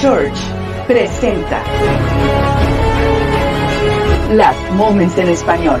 Church presenta Last Moments en Español.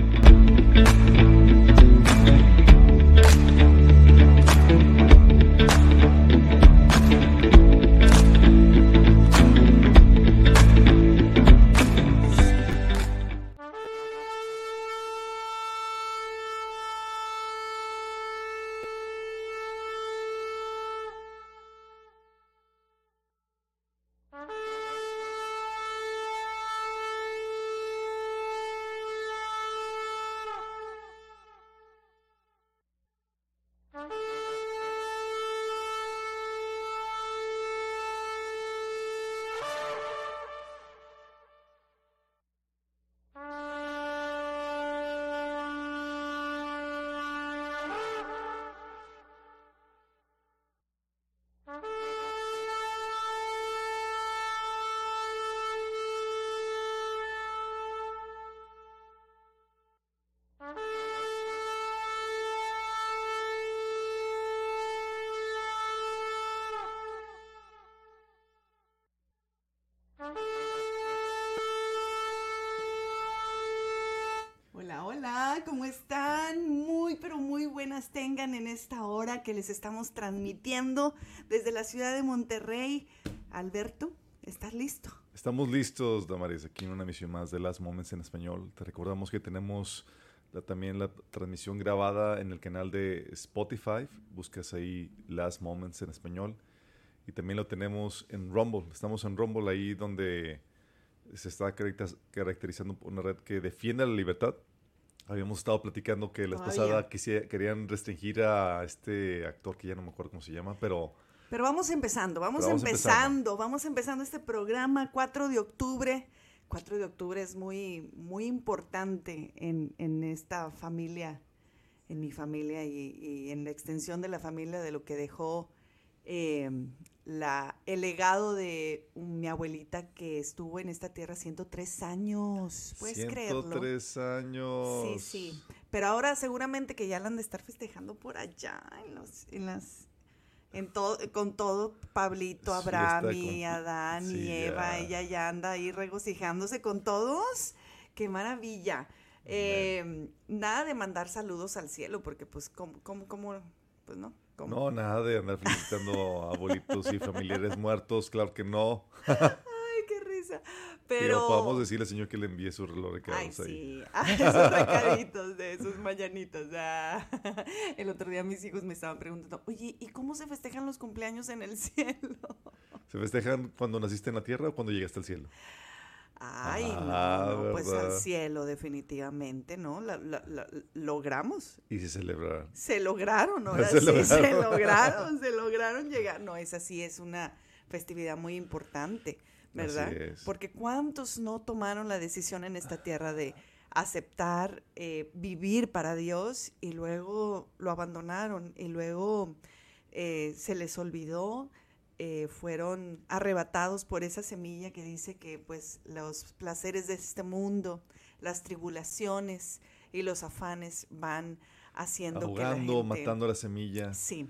tengan en esta hora que les estamos transmitiendo desde la ciudad de Monterrey. Alberto, ¿estás listo? Estamos listos, Damaris, aquí en una emisión más de Last Moments en español. Te recordamos que tenemos también la transmisión grabada en el canal de Spotify. Buscas ahí Last Moments en español. Y también lo tenemos en Rumble. Estamos en Rumble ahí donde se está caracteriz- caracterizando una red que defiende la libertad. Habíamos estado platicando que la vez pasada querían restringir a este actor que ya no me acuerdo cómo se llama, pero Pero vamos empezando, vamos, empezando, empezando. vamos empezando este programa 4 de octubre. 4 de octubre es muy, muy importante en, en esta familia, en mi familia y, y en la extensión de la familia de lo que dejó eh, la, el legado de mi abuelita que estuvo en esta tierra 103 años. ¿Puedes creerlo? 103 años. Sí, sí. Pero ahora seguramente que ya la han de estar festejando por allá, en, los, en las, en todo, con todo, Pablito, Abraham y con- Adán y Eva, ya. ella ya anda ahí regocijándose con todos. ¡Qué maravilla! Eh, nada de mandar saludos al cielo, porque pues, ¿cómo, cómo, cómo? Pues no. ¿Cómo? No, nada de andar felicitando a abuelitos y familiares muertos, claro que no. Ay, qué risa. Pero, Pero... podemos decirle al señor que le envíe su reloj de Ay, ahí. sí, Ay, esos recaditos de sus mañanitas. ah. El otro día mis hijos me estaban preguntando, oye, ¿y cómo se festejan los cumpleaños en el cielo? ¿Se festejan cuando naciste en la tierra o cuando llegaste al cielo? Ay, Ah, no, no, pues al cielo definitivamente, ¿no? La- la- la- logramos. Y se celebrarán. Se lograron, ahora Se sí, lograron. se lograron, se lograron llegar. No, esa sí es una festividad muy importante, ¿verdad? Así es. Porque ¿cuántos no tomaron la decisión en esta tierra de aceptar eh, vivir para Dios y luego lo abandonaron y luego eh, se les olvidó? Eh, fueron arrebatados por esa semilla que dice que pues los placeres de este mundo, las tribulaciones y los afanes van haciendo Ahogando, que la gente... matando la semilla. Sí.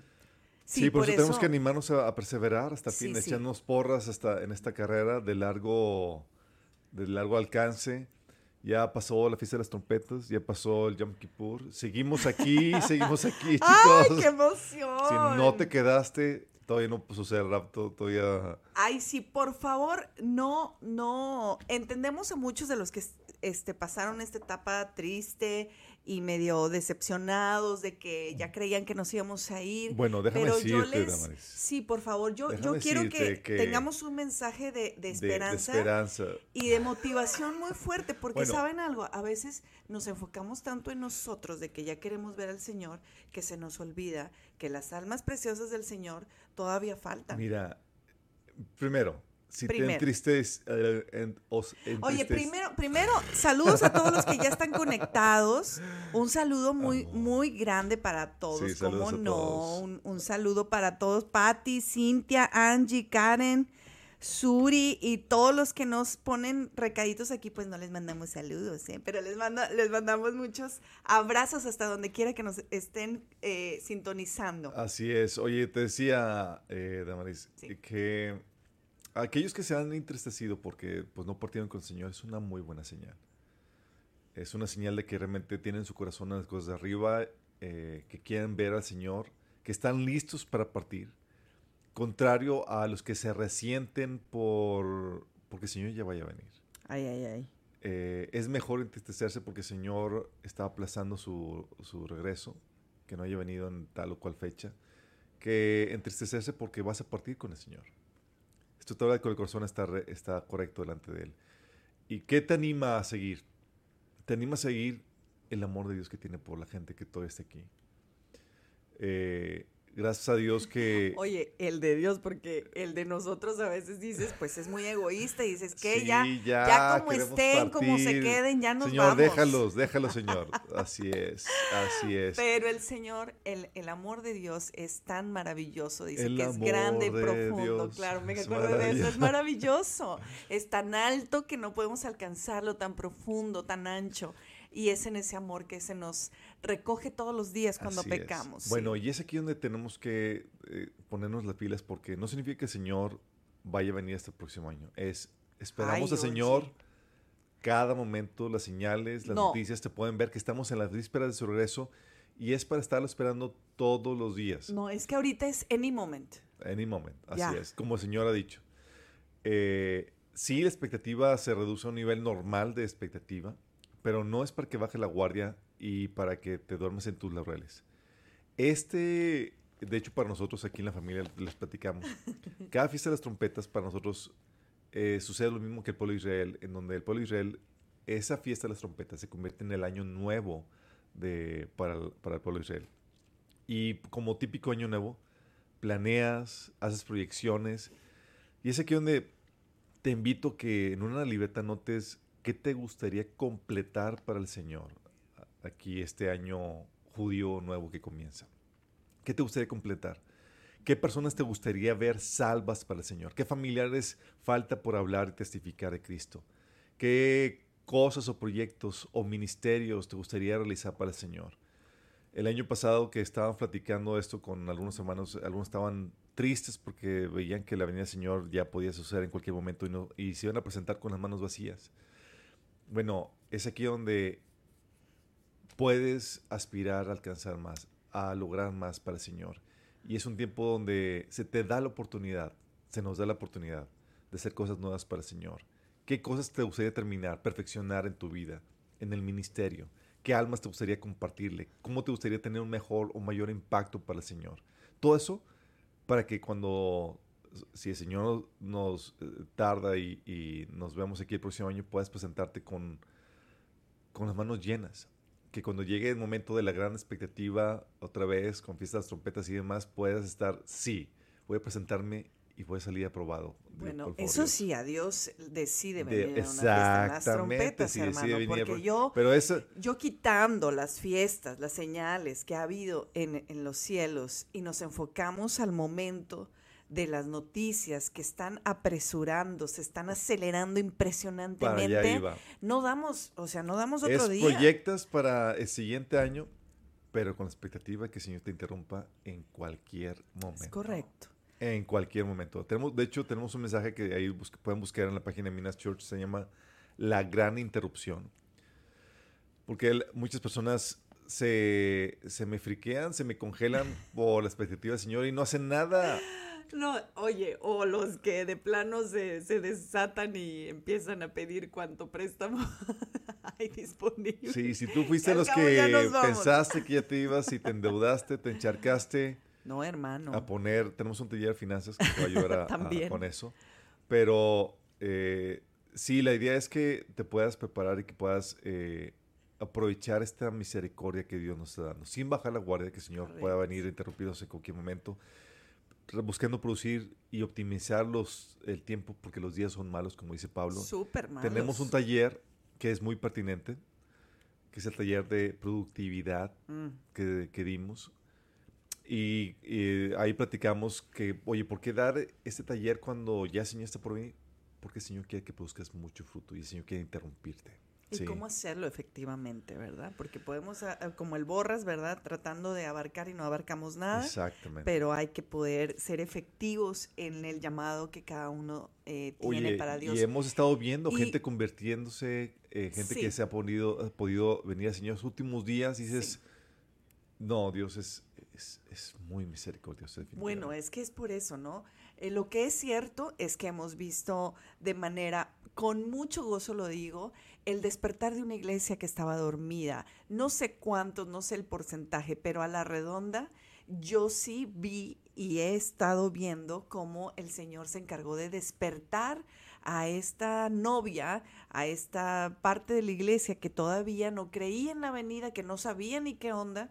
Sí, por, eso, tenemos que animarnos a, a perseverar hasta el Sí, fin, sí. echarnos porras hasta en esta carrera de largo, de largo alcance. Ya pasó la fiesta de las trompetas, ya pasó el Yom Kippur. Seguimos aquí, seguimos aquí, chicos. ¡Ay, qué emoción! Si no te quedaste, todavía no sucede el rapto, todavía... Ay, sí, por favor, no, no. Entendemos a muchos de los que este, pasaron esta etapa triste y medio decepcionados de que ya creían que nos íbamos a ir. Bueno, déjame pero yo les, Damaris. sí, por favor, yo, yo quiero que, tengamos un mensaje de, de de- esperanza. De, esperanza. Y de motivación muy fuerte, porque Bueno. saben algo, a veces nos enfocamos tanto en nosotros de que ya queremos ver al Señor, que se nos olvida que las almas preciosas del Señor todavía faltan. Mira, primero, si Primero. te entristeces... eh, en- os Oye, primero, primero, saludos a todos los que ya están conectados. Un saludo muy, muy grande para todos. Sí, ¿Cómo no? todos. Un, un saludo para todos. Patti, Cintia, Angie, Karen, Suri y todos los que nos ponen recaditos aquí, pues no les mandamos saludos, ¿eh? pero les, manda, les mandamos muchos abrazos hasta donde quiera que nos estén eh, sintonizando. Así es. Oye, te decía, eh, Damaris, Sí. que aquellos que se han entristecido porque pues, no partieron con el Señor es una muy buena señal. Es una señal de que realmente tienen su corazón en las cosas de arriba, eh, que quieren ver al Señor, que están listos para partir. Contrario a los que se resienten por porque el Señor ya vaya a venir. Ay, ay, ay. Eh, es mejor entristecerse porque el Señor está aplazando su, su regreso, que no haya venido en tal o cual fecha, que entristecerse porque vas a partir con el Señor. Esto te habla de que el corazón está, re- está correcto delante de Él. ¿Y qué te anima a seguir? Te anima a seguir el amor de Dios que tiene por la gente que todavía está aquí. Eh, gracias a Dios que... Oye, el de Dios, porque el de nosotros a veces dices, pues es muy egoísta y dices que Sí, ya, ya, ya como estén, como se queden, ya nos Señor, vamos. déjalos, déjalos, Señor. Así es, así es. Pero el Señor, el, el amor de Dios es tan maravilloso, dice El que es grande y profundo. Dios claro, me acuerdo de eso, es maravilloso. Es tan alto que no podemos alcanzarlo, tan profundo, tan ancho. Y es en ese amor que se nos recoge todos los días cuando Así pecamos. sí. Bueno, y es aquí donde tenemos que eh, ponernos las pilas porque no significa que el Señor vaya a venir este próximo año. Es esperamos Ay, al. Señor cada momento las señales, las No. noticias te pueden ver que estamos en las vísperas de su regreso y es para estarlo esperando todos los días. No, es que ahorita es any moment. Any moment, así es, como el Señor ha dicho. Eh, sí, la expectativa se reduce a un nivel normal de expectativa, pero no es para que baje la guardia y para que te duermas en tus laureles. Este, de hecho, para nosotros aquí en la familia les platicamos. Cada fiesta de las trompetas para nosotros eh, sucede lo mismo que el pueblo de Israel, en donde el pueblo de Israel, esa fiesta de las trompetas se convierte en el año nuevo de, para, el, para el pueblo de Israel. Y como típico año nuevo, planeas, haces proyecciones. Y es aquí donde te invito que en una libreta notes qué te gustaría completar para el Señor aquí este año judío nuevo que comienza. ¿Qué te gustaría completar? ¿Qué personas te gustaría ver salvas para el Señor? ¿Qué familiares falta por hablar y testificar de Cristo? ¿Qué cosas o proyectos o ministerios te gustaría realizar para el Señor? El año pasado que estaban platicando esto con algunos hermanos, algunos estaban tristes porque veían que la venida del Señor ya podía suceder en cualquier momento y, y se iban a presentar con las manos vacías. Bueno, es aquí donde puedes aspirar a alcanzar más, a lograr más para el Señor. Y es un tiempo donde se te da la oportunidad, se nos da la oportunidad de hacer cosas nuevas para el Señor. ¿Qué cosas te gustaría terminar, perfeccionar en tu vida, en el ministerio? ¿Qué almas te gustaría compartirle? ¿Cómo te gustaría tener un mejor o mayor impacto para el Señor? Todo eso para que cuando, si el Señor nos eh, tarda y, y nos vemos aquí el próximo año, puedas presentarte con, con las manos llenas. Que cuando llegue el momento de la gran expectativa, otra vez, con fiestas, trompetas y demás, puedas estar, sí, voy a presentarme y voy a salir aprobado. de- Bueno, eso sí, a Dios decide De- venir a una fiesta las trompetas, sí hermano, porque yo, Pero eso, yo quitando las fiestas, las señales que ha habido en, en los cielos y nos enfocamos al momento de las noticias que están apresurando, se están acelerando para allá impresionantemente, iba. no damos, o sea, no damos otro Es día. proyectas para el siguiente año, pero con la expectativa que el Señor te interrumpa en cualquier momento. Es correcto. En cualquier momento. Tenemos, de hecho, tenemos un mensaje que ahí pueden buscar en la página de Minas Church, se llama La Gran Interrupción. Porque el- muchas personas se, se me friquean, se me congelan por la expectativa del Señor y no hacen nada. No, oye, o los que de plano se, se desatan y empiezan a pedir cuánto préstamo hay disponible. Sí, si tú fuiste los que pensaste que ya te ibas y te endeudaste, te encharcaste. No, hermano. a poner, tenemos un taller de finanzas que te va a ayudar a- a- También. con eso, pero eh, sí, la idea es que te puedas preparar y que puedas eh, aprovechar esta misericordia que Dios nos está dando, sin bajar la guardia, que el Señor pueda venir interrumpidos en cualquier momento, buscando producir y optimizar los, el tiempo porque los días son malos, como dice Pablo. Súper malos. Tenemos un taller que es muy pertinente, que es el taller de productividad Mm, que, que dimos. Y, y ahí platicamos que, oye, ¿por qué dar este taller cuando ya el Señor está por venir? Porque el Señor quiere que produzcas mucho fruto y el Señor quiere interrumpirte. ¿Y Sí. cómo hacerlo efectivamente, verdad? Porque podemos, ah, ah, como el borras, ¿verdad? Tratando de abarcar y no abarcamos nada. Exactamente. Pero hay que poder ser efectivos en el llamado que cada uno eh, tiene Oye, para Dios. y hemos estado viendo Y- gente convirtiéndose, eh, gente que se ha podido, ha podido venir al Señor los últimos días y dices, no, Dios es, es, es muy misericordioso. Bueno, definitivamente". es que es por eso, ¿no? Eh, lo que es cierto es que hemos visto de manera, con mucho gozo lo digo, el despertar de una iglesia que estaba dormida. No sé cuántos, no sé el porcentaje, pero a la redonda yo sí vi y he estado viendo cómo el Señor se encargó de despertar a esta novia, a esta parte de la iglesia que todavía no creía en la venida, que no sabía ni qué onda,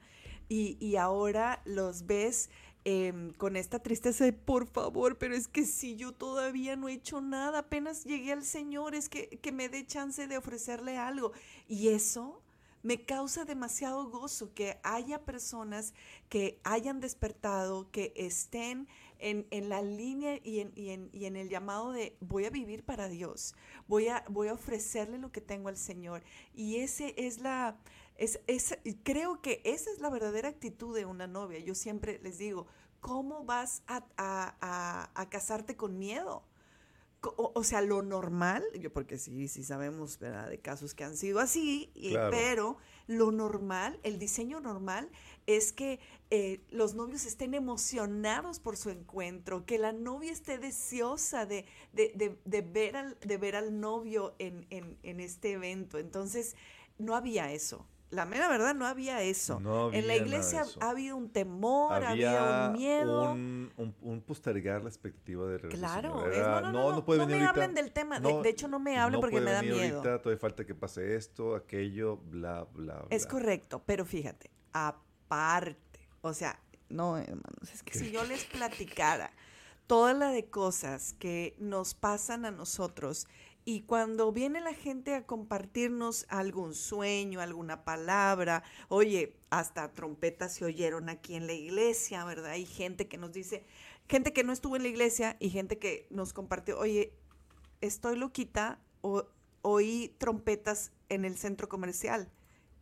y ahora los ves em, con esta tristeza de por favor, pero es que si yo todavía no he hecho nada, apenas llegué al Señor, es que, que me dé chance de ofrecerle algo. Y eso me causa demasiado gozo que haya personas que hayan despertado, que estén en, en la línea y en, y, en, y en el llamado de voy a vivir para Dios, voy a, voy a ofrecerle lo que tengo al Señor. Y ese es la, es, es, creo que esa es la verdadera actitud de una novia. Yo siempre les digo, ¿cómo vas a, a, a, a casarte con miedo? o, o sea, lo normal, yo porque sí, sí sabemos, ¿verdad? De casos que han sido así, y- Claro. pero lo normal, el diseño normal es que eh, los novios estén emocionados por su encuentro, que la novia esté deseosa de, de- de- de ver, al, de ver al novio en, en- en este evento. Entonces, no había eso. La mera verdad, no había eso. No en la iglesia ha habido un temor, había, había un miedo. un, un- un postergar la expectativa de regreso. Claro, es- no, no, no, puede no venir me ahorita. hablen del tema, de- de hecho, no me hablen porque puede me da venir miedo. ahorita, todavía falta que pase esto, aquello, bla, bla, bla. Es correcto, pero fíjate, aparte, o sea, no, hermanos, es que si yo les platicara toda la de cosas que nos pasan a nosotros y cuando viene la gente a compartirnos algún sueño, alguna palabra, oye, hasta trompetas se oyeron aquí en la iglesia, ¿verdad? Hay gente que nos dice, gente que no estuvo en la iglesia y gente que nos compartió, oye, estoy loquita o oí trompetas en el centro comercial.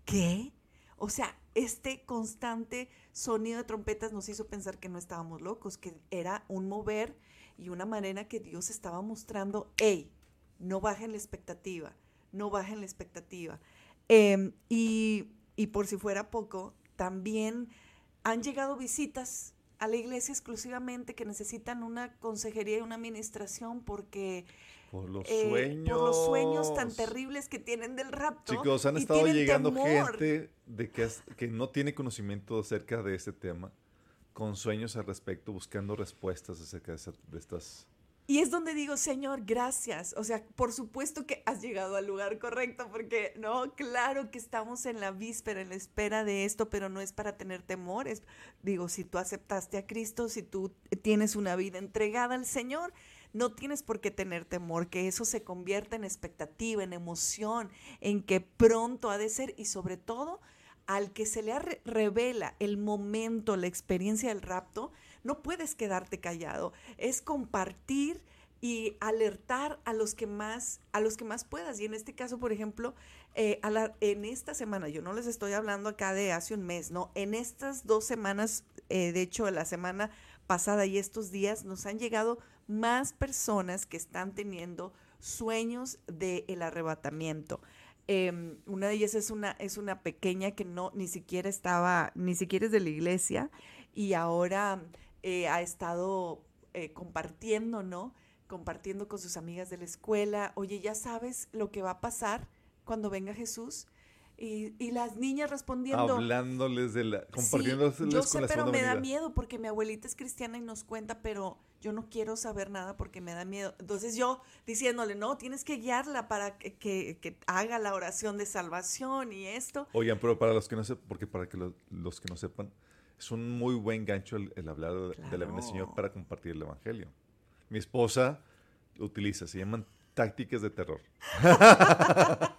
¿Qué? O sea, este constante sonido de trompetas nos hizo pensar que no estábamos locos, que era un mover y una manera que Dios estaba mostrando, hey, no bajen la expectativa, no bajen la expectativa. Em, y, y por si fuera poco, también han llegado visitas a la iglesia exclusivamente que necesitan una consejería y una administración porque Por los eh, sueños. por los sueños tan terribles que tienen del rapto. Chicos, han estado llegando temor. gente de que, es- que no tiene conocimiento acerca de este tema, con sueños al respecto, buscando respuestas acerca de, esa- de estas... Y es donde digo, Señor, gracias. O sea, por supuesto que has llegado al lugar correcto, porque no, claro que estamos en la víspera, en la espera de esto, pero no es para tener temores. Digo, si tú aceptaste a Cristo, si tú tienes una vida entregada al Señor, no tienes por qué tener temor, que eso se convierta en expectativa, en emoción, en que pronto ha de ser y sobre todo al que se le re- revela el momento, la experiencia del rapto, no puedes quedarte callado. Es compartir y alertar a los que más, a los que más puedas. Y en este caso, por ejemplo, eh, en esta semana, yo no les estoy hablando acá de hace un mes, no, en estas dos semanas, eh, de hecho, la semana pasada y estos días, nos han llegado más personas que están teniendo sueños del arrebatamiento. Em, una de ellas es una, es una pequeña que no ni siquiera estaba, ni siquiera es de la iglesia, y ahora eh, ha estado eh, compartiendo, ¿no? Compartiendo con sus amigas de la escuela. Oye, ¿ya sabes lo que va a pasar cuando venga Jesús? Y, y las niñas respondiendo. Hablándoles de la... Sí, Compartiéndoles yo con sé, la pero me da miedo porque mi abuelita es cristiana y nos cuenta, pero yo no quiero saber nada porque me da miedo. Entonces yo diciéndole, no, tienes que guiarla para que, que- que haga la oración de salvación y esto. Oigan, pero para los que no sepan, porque para que lo- los que no sepan, es un muy buen gancho el, el hablar de, de la del Señor para compartir el Evangelio. Mi esposa utiliza, se llaman tácticas de terror.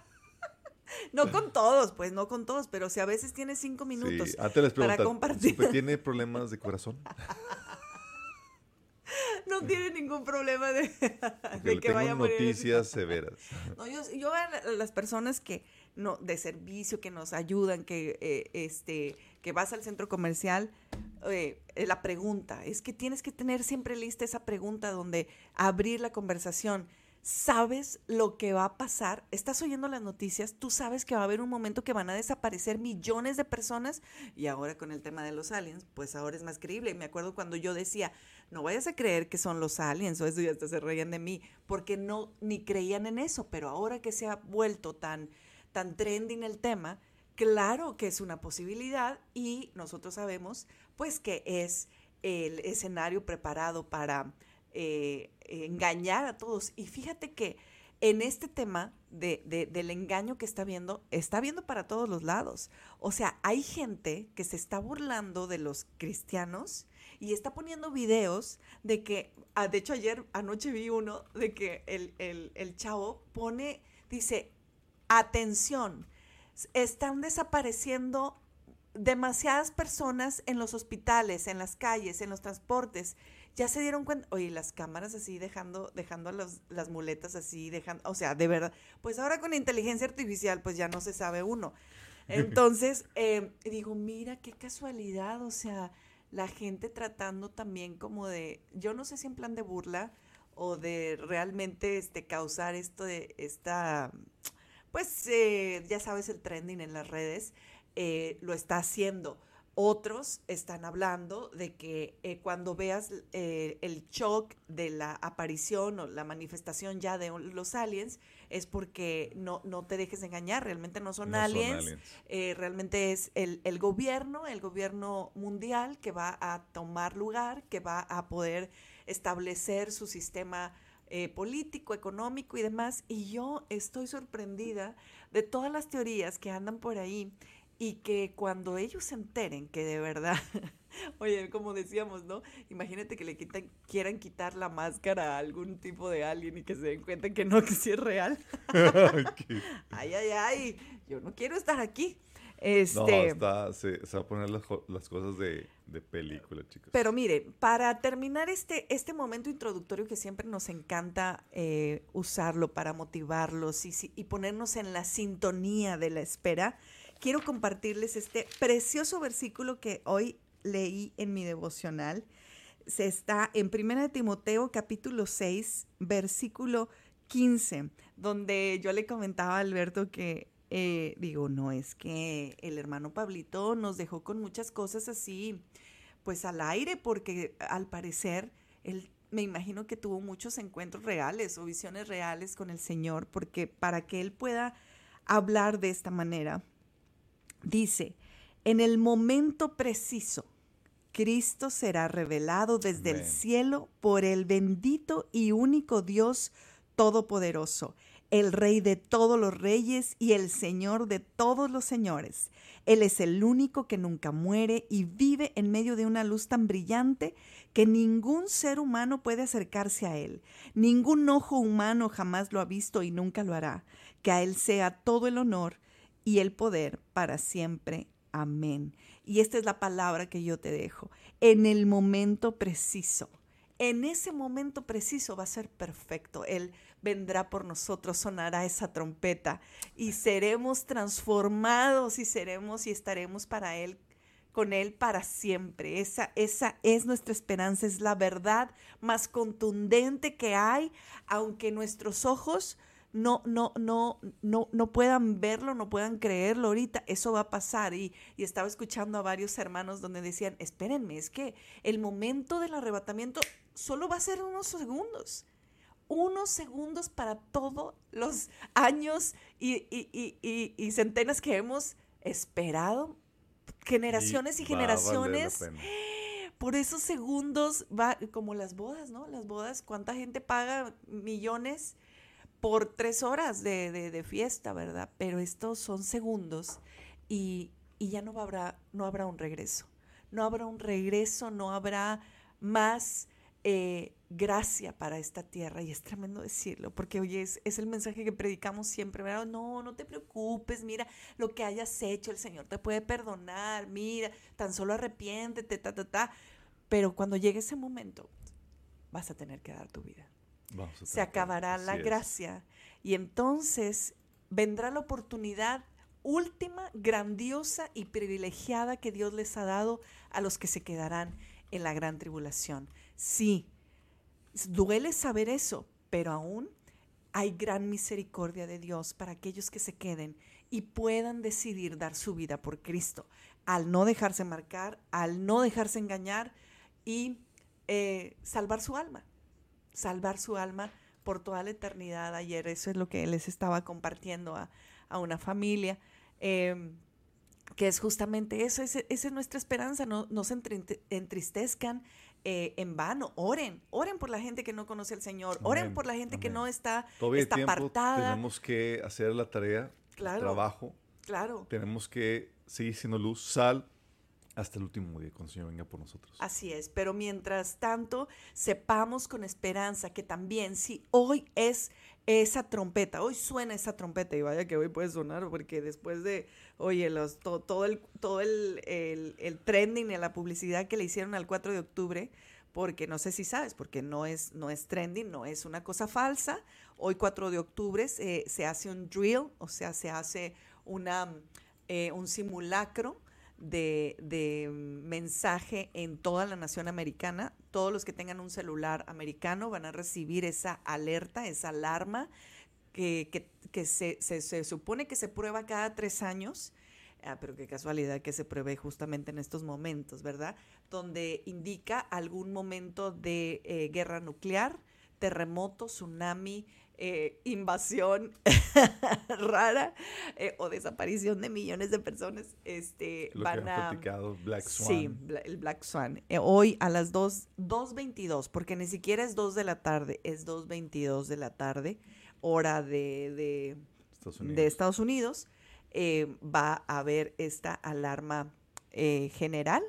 No con todos, pues no con todos, pero si a veces tienes cinco minutos Sí, antes les para compartir, ¿supe ¿tiene problemas de corazón? no tiene ningún problema de, que vaya a morir. noticias severas. No, yo, yo a la- las personas que no de servicio que nos ayudan, que eh, este que vas al centro comercial, eh, eh, la pregunta es que tienes que tener siempre lista esa pregunta donde abrir la conversación. ¿Sabes lo que va a pasar? ¿Estás oyendo las noticias? Tú sabes que va a haber un momento que van a desaparecer millones de personas y ahora con el tema de los aliens, pues ahora es más creíble. Me acuerdo cuando yo decía, no vayas a creer que son los aliens o eso y hasta se reían de mí, porque no ni creían en eso, pero ahora que se ha vuelto tan tan trending el tema, claro que es una posibilidad y nosotros sabemos pues que es el escenario preparado para eh, engañar a todos. Y fíjate que en este tema de, de- del engaño que está viendo, está viendo para todos los lados. O sea, hay gente que se está burlando de los cristianos y está poniendo videos de que, ah, de hecho ayer, anoche vi uno, de que el, el, chavo pone, dice, atención, están desapareciendo demasiadas personas en los hospitales, en las calles, en los transportes. Ya se dieron cuenta, oye, las cámaras así dejando, dejando los- las muletas así, dejando, o sea, de verdad, pues ahora con inteligencia artificial, pues ya no se sabe uno. Entonces, eh, digo, mira, qué casualidad, o sea, la gente tratando también como de, yo no sé si en plan de burla o de realmente este, causar esto de esta, pues eh, ya sabes, el trending en las redes, eh, lo está haciendo. Otros están hablando de que eh, cuando veas eh, el shock de la aparición o la manifestación ya de los aliens, es porque no, no te dejes engañar, realmente no son No son aliens, aliens. eh, realmente es el, el gobierno, el gobierno mundial que va a tomar lugar, que va a poder establecer su sistema eh, político, económico y demás. Y yo estoy sorprendida de todas las teorías que andan por ahí y que cuando ellos se enteren que de verdad, oye, como decíamos, ¿no? Imagínate que le quitan, quieran quitar la máscara a algún tipo de alguien y que se den cuenta que no, que sí es real. Ay, ay, ay, yo no quiero estar aquí. No, Este, está, se, se va a poner las, cosas de, de película, chicos. Pero miren, para terminar este, este momento introductorio que siempre nos encanta eh, usarlo para motivarlos y, y ponernos en la sintonía de la espera, quiero compartirles este precioso versículo que hoy leí en mi devocional. Se está en 1 de Timoteo capítulo 6, versículo 15, donde yo le comentaba a Alberto que, eh, digo, no, es que el hermano Pablito nos dejó con muchas cosas así, pues al aire, porque al parecer él me imagino que tuvo muchos encuentros reales o visiones reales con el Señor, porque para que él pueda hablar de esta manera, dice, en el momento preciso, Cristo será revelado desde el cielo por el bendito y único Dios Todopoderoso, el Rey de todos los reyes y el Señor de todos los señores. Él es el único que nunca muere y vive en medio de una luz tan brillante que ningún ser humano puede acercarse a Él. Ningún ojo humano jamás lo ha visto y nunca lo hará. Que a Él sea todo el honor y el poder para siempre. Amén. Y esta es la palabra que yo te dejo. En el momento preciso. En ese momento preciso va a ser perfecto. Él vendrá por nosotros, sonará esa trompeta y seremos transformados y seremos y estaremos para Él, con Él para siempre. Esa, esa es nuestra esperanza, es la verdad más contundente que hay, aunque nuestros ojos no, no, no, no, no puedan verlo, no puedan creerlo ahorita, eso va a pasar. Y, y estaba escuchando a varios hermanos donde decían, espérenme, es que el momento del arrebatamiento solo va a ser unos segundos. Unos segundos para todos los años y, y- y- y- centenas que hemos esperado, generaciones y, generaciones por esos segundos va como las bodas, ¿no? Las bodas, ¿cuánta gente paga millones por tres horas de, de- de fiesta, verdad? Pero estos son segundos y, y ya no habrá, no habrá un regreso. No habrá un regreso, no habrá más eh, gracia para esta tierra. Y es tremendo decirlo, porque oye, es, es el mensaje que predicamos siempre, ¿verdad? No, no te preocupes, mira lo que hayas hecho, el Señor te puede perdonar, mira, tan solo arrepiéntete, ta, ta, ta. Pero cuando llegue ese momento, vas a tener que dar tu vida. Vamos a Se acabará la es. gracia y entonces vendrá la oportunidad última, grandiosa y privilegiada que Dios les ha dado a los que se quedarán en la gran tribulación. Sí, duele saber eso, pero aún hay gran misericordia de Dios para aquellos que se queden y puedan decidir dar su vida por Cristo, al no dejarse marcar, al no dejarse engañar y eh, salvar su alma, salvar su alma por toda la eternidad. Ayer eso es lo que les estaba compartiendo a, a una familia. eh, que es justamente eso, esa es nuestra esperanza, no, no se entri- entristezcan eh, en vano, oren, oren por la gente que no conoce al Señor, oren Amén, por la gente que amén. no está, Todavía está tiempo, apartada. tenemos que hacer la tarea, el Claro. trabajo, Claro, tenemos que seguir siendo luz, sal, hasta el último día, cuando el Señor venga por nosotros. así es, pero mientras tanto, sepamos con esperanza que también si hoy es esa trompeta, hoy suena esa trompeta y vaya que hoy puede sonar porque después de, oye, los, to- todo, el, todo el, el, trending y la publicidad que le hicieron al 4 de octubre, porque no sé si sabes, porque no es, no es trending, no es una cosa falsa. Hoy 4 de octubre se, se hace un drill, o sea, se hace una, eh, un simulacro de, mensaje en toda la nación americana. Todos los que tengan un celular americano van a recibir esa alerta, esa alarma que, que, se, se supone que se prueba cada tres años. Ah, pero qué casualidad que se pruebe justamente en estos momentos, ¿verdad? Donde indica algún momento de eh, guerra nuclear, terremoto, tsunami, eh, invasión rara eh, o desaparición de millones de personas. Este, Lo van que a... platicado, Black Swan. Sí, el Black Swan. Eh, hoy a las 2, 2.22, porque ni siquiera es 2 de la tarde, es 2.22 de la tarde, hora de, de, Estados de Unidos. Estados Unidos, va a haber esta alarma general.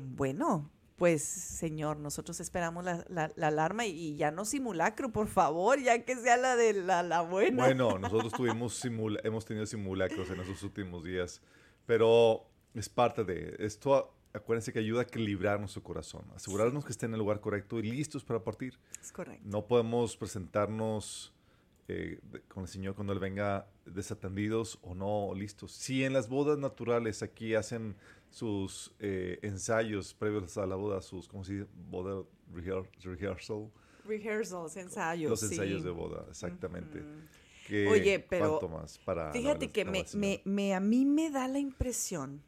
Bueno, pues señor, nosotros esperamos la, la- la alarma y, y ya no simulacro, por favor, ya que sea la de la, la buena. Bueno, nosotros tuvimos simula- hemos tenido simulacros en esos últimos días, pero es parte de esto. Acuérdense que ayuda a equilibrar nuestro corazón, asegurarnos que esté en el lugar correcto y listos para partir. es correcto. No podemos presentarnos eh, con el Señor cuando Él venga desatendidos o no listos. Si en las bodas naturales aquí hacen sus eh, ensayos previos a la boda, sus, ¿cómo se dice? Boda rehear- rehearsal. Rehearsals, ensayos. Los sí. ensayos de boda, exactamente. Que- Oye, pero ¿Cuánto más para Fíjate la- que la me- a mí me da la impresión,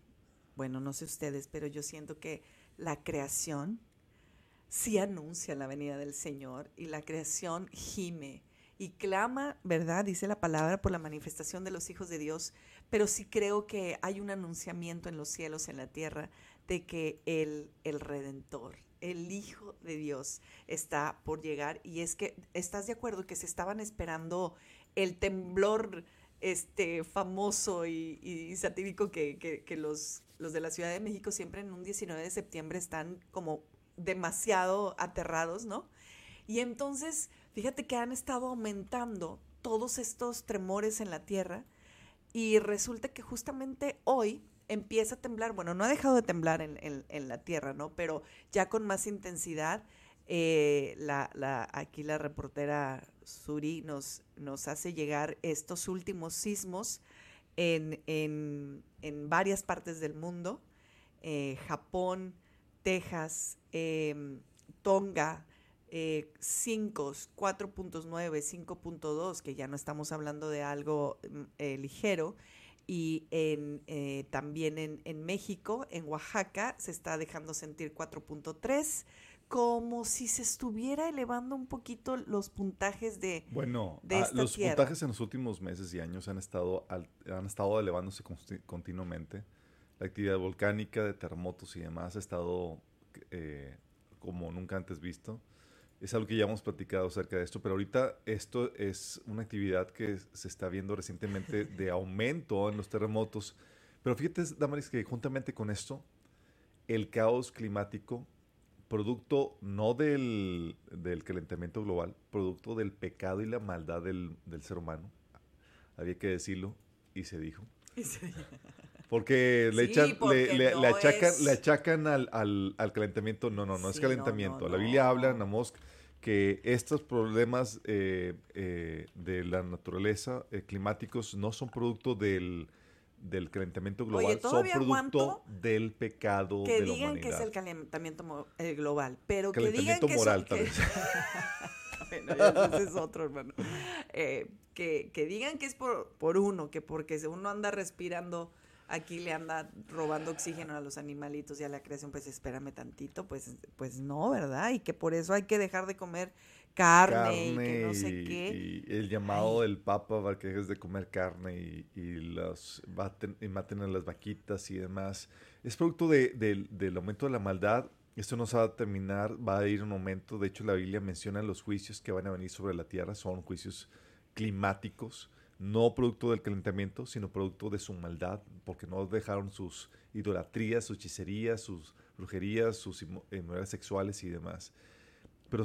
bueno, no sé ustedes, pero yo siento que la creación sí anuncia la venida del Señor y la creación gime y clama, ¿verdad? Dice la palabra por la manifestación de los hijos de Dios, pero sí creo que hay un anunciamiento en los cielos, en la tierra, de que el, el Redentor, el Hijo de Dios está por llegar y es que, ¿estás de acuerdo que se estaban esperando el temblor este famoso y, y satírico que, que- que los, los de la Ciudad de México siempre en un 19 de septiembre están como demasiado aterrados, ¿no? Y entonces, fíjate que han estado aumentando todos estos tremores en la tierra y resulta que justamente hoy empieza a temblar, bueno, no ha dejado de temblar en, la tierra, ¿no? Pero ya con más intensidad, eh, aquí la reportera Suri nos, hace llegar estos últimos sismos en varias partes del mundo, eh, Japón, Texas, em, Tonga, eh, 5, 4.9, 5.2, que ya no estamos hablando de algo mm, eh, ligero, y en, eh, también en, en México, en Oaxaca, se está dejando sentir 4.3, como si se estuviera elevando un poquito los puntajes de... Bueno, de ah, esta los tierra. puntajes en los últimos meses y años han estado, han estado elevándose continuamente. La actividad volcánica de terremotos y demás ha estado eh, como nunca antes visto. Es algo que ya hemos platicado acerca de esto, pero ahorita esto es una actividad que se está viendo recientemente de aumento en los terremotos. Pero fíjate, Damaris, que juntamente con esto, el caos climático, producto no del, del calentamiento global, producto del pecado y la maldad del, del ser humano, había que decirlo y se dijo. Porque le, Sí, echan, porque le, le- no le achacan, es- le achacan al, al- al calentamiento. No, no, no es Sí, calentamiento. no, La Biblia habla. Amós que estos problemas eh, eh, de la naturaleza eh, climáticos no son producto del, del calentamiento Oye, global, son producto del pecado que de la digan humanidad. que es el calentamiento eh, global, pero que digan Calentamiento que moral, que- vez. bueno, ese es otro hermano. Eh, que, que digan que es por, por uno, que porque uno anda respirando, aquí le anda robando oxígeno a los animalitos y a la creación, pues espérame tantito, pues, pues no, ¿verdad? Y que por eso hay que dejar de comer carne, y que no sé y- qué. y el llamado del Papa para que dejes de comer carne y, y los baten- y maten a las vaquitas y demás. Es producto de- del- del aumento de la maldad. Esto no se va a terminar, va a ir un aumento. De hecho, la Biblia menciona los juicios que van a venir sobre la tierra. Son juicios climáticos, no producto del calentamiento, sino producto de su maldad, porque no dejaron sus idolatrías, sus hechicerías, sus brujerías, sus inmo- inmoralidades sexuales y demás. Pero,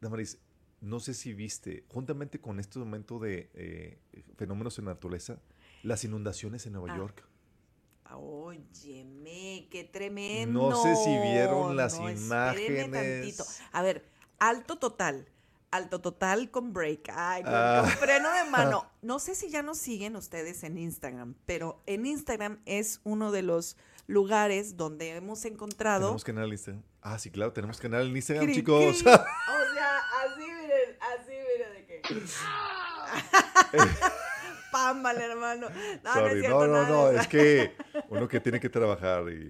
Damaris, no sé si viste, juntamente con este momento de eh, fenómenos en la naturaleza, las inundaciones en Nueva Ah, York. Óyeme, qué tremendo. No sé si vieron las No, imágenes. tantito. A ver, alto total. Alto total con break. Ay, con, Ah. con freno de mano. No sé si ya nos siguen ustedes en Instagram, pero en Instagram es uno de los lugares donde hemos encontrado. Tenemos canal en Instagram. Ah, sí, claro, tenemos canal en Instagram, Cri, chicos. cri. O sea, así miren, así miren de que. Pámbale, hermano. No, no, es Sorry, cierto, no, no, no, es que uno que tiene que trabajar y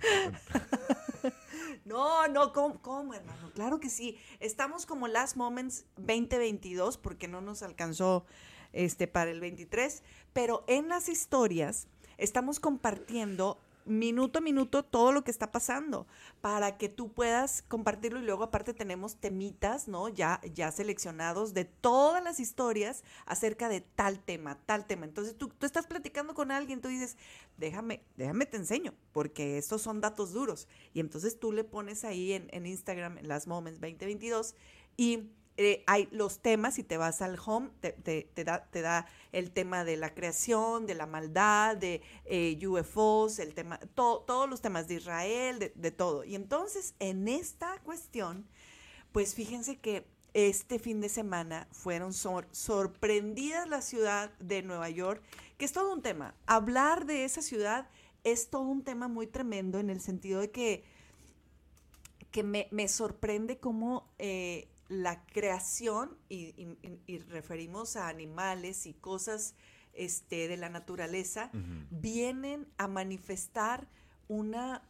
No, no, ¿cómo, cómo, hermano? Claro que sí. Estamos como Last Moments 2022 porque no nos alcanzó este para el 23, pero en las historias estamos compartiendo minuto a minuto todo lo que está pasando para que tú puedas compartirlo y luego aparte tenemos temitas, ¿no? Ya ya seleccionados de todas las historias acerca de tal tema, tal tema. Entonces tú, tú estás platicando con alguien, tú dices, déjame, déjame te enseño, porque estos son datos duros. Y entonces tú le pones ahí en, en Instagram, en las Moments 2022, y eh, hay los temas y te vas al home, te, da, te da el tema de la creación, de la maldad, de eh, UFOs, el tema, to- todos los temas de Israel, de, todo. Y entonces en esta cuestión, pues fíjense que este fin de semana fueron sor- sorprendidas la ciudad de Nueva York, que es todo un tema. Hablar de esa ciudad es todo un tema muy tremendo en el sentido de que, que me, me sorprende cómo eh, la creación, y, y- y- y referimos a animales y cosas este, de la naturaleza, vienen a manifestar una,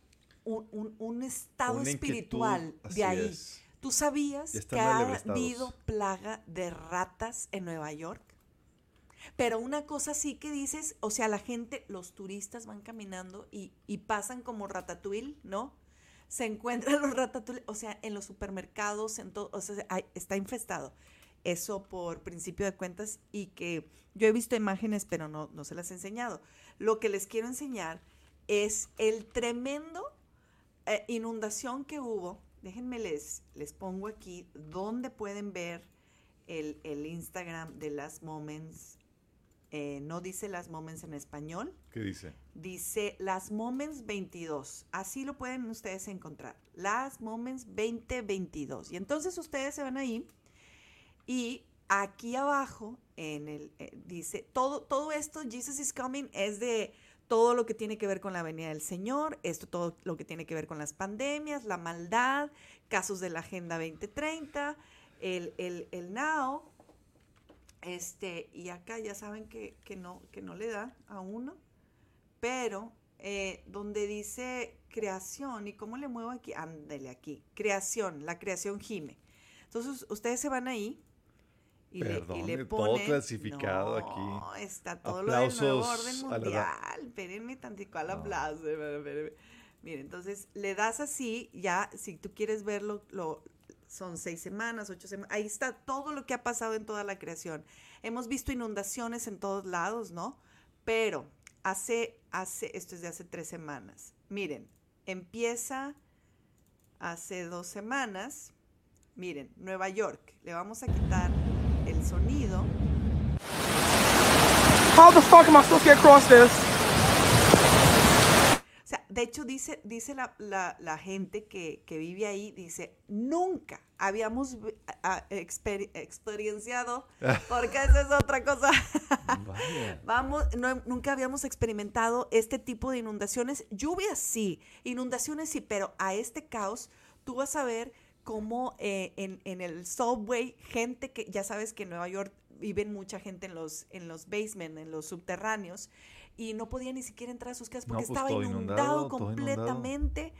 un, un- un estado Una espiritual de ahí. es. ¿Tú sabías que ha habido plaga de ratas en Nueva York? Pero una cosa sí que dices, o sea, la gente, los turistas van caminando y, y pasan como ratatouille, ¿no? Se encuentran los ratatouille, o sea, en los supermercados, en todo, o sea, está infestado. Eso por principio de cuentas y que yo he visto imágenes, pero no, no se las he enseñado. Lo que les quiero enseñar es el tremendo eh, inundación que hubo. Déjenme les, les pongo aquí donde pueden ver el, el Instagram de Las Moments. Eh, no dice Las Moments en español, ¿Qué dice? Dice Las Moments 22. Así lo pueden ustedes encontrar. Las Moments 2022. Y entonces ustedes se van ahí y aquí abajo en el eh, dice todo todo esto Jesus is coming es de todo lo que tiene que ver con la venida del Señor, esto todo lo que tiene que ver con las pandemias, la maldad, casos de la Agenda 2030, el, el, el now, este, y acá ya saben que, que no, que no le da a uno, pero eh, donde dice creación, ¿y cómo le muevo aquí? Ándele aquí, creación, la creación gime. Entonces ustedes se van ahí y, le, y le todo ponen... clasificado no, aquí. está todo lo del nuevo Aplausos orden mundial. Espérenme tantito al No. aplauso. entonces le das así, ya, si tú quieres verlo, lo, son seis semanas, ocho semanas, ahí está todo lo que ha pasado en toda la creación. Hemos visto inundaciones en todos lados, ¿no? Pero hace, hace, esto es de hace tres semanas. Miren, empieza hace dos semanas. Miren, Nueva York. Le vamos a quitar el sonido. How the fuck am I supposed to get across this? De hecho dice, dice la, la- la gente que, que vive ahí, dice, nunca habíamos a- exper- experienciado, porque esa es otra cosa. Vaya. Vamos, no- nunca habíamos experimentado este tipo de inundaciones. Lluvias sí, inundaciones sí, pero a este caos tú vas a ver cómo eh, en, en el subway, gente que ya sabes que en Nueva York viven mucha gente en los, en los basement, en los subterráneos, y no podía ni siquiera entrar a sus casas No, porque pues, estaba inundado, inundado, todo inundado. completamente.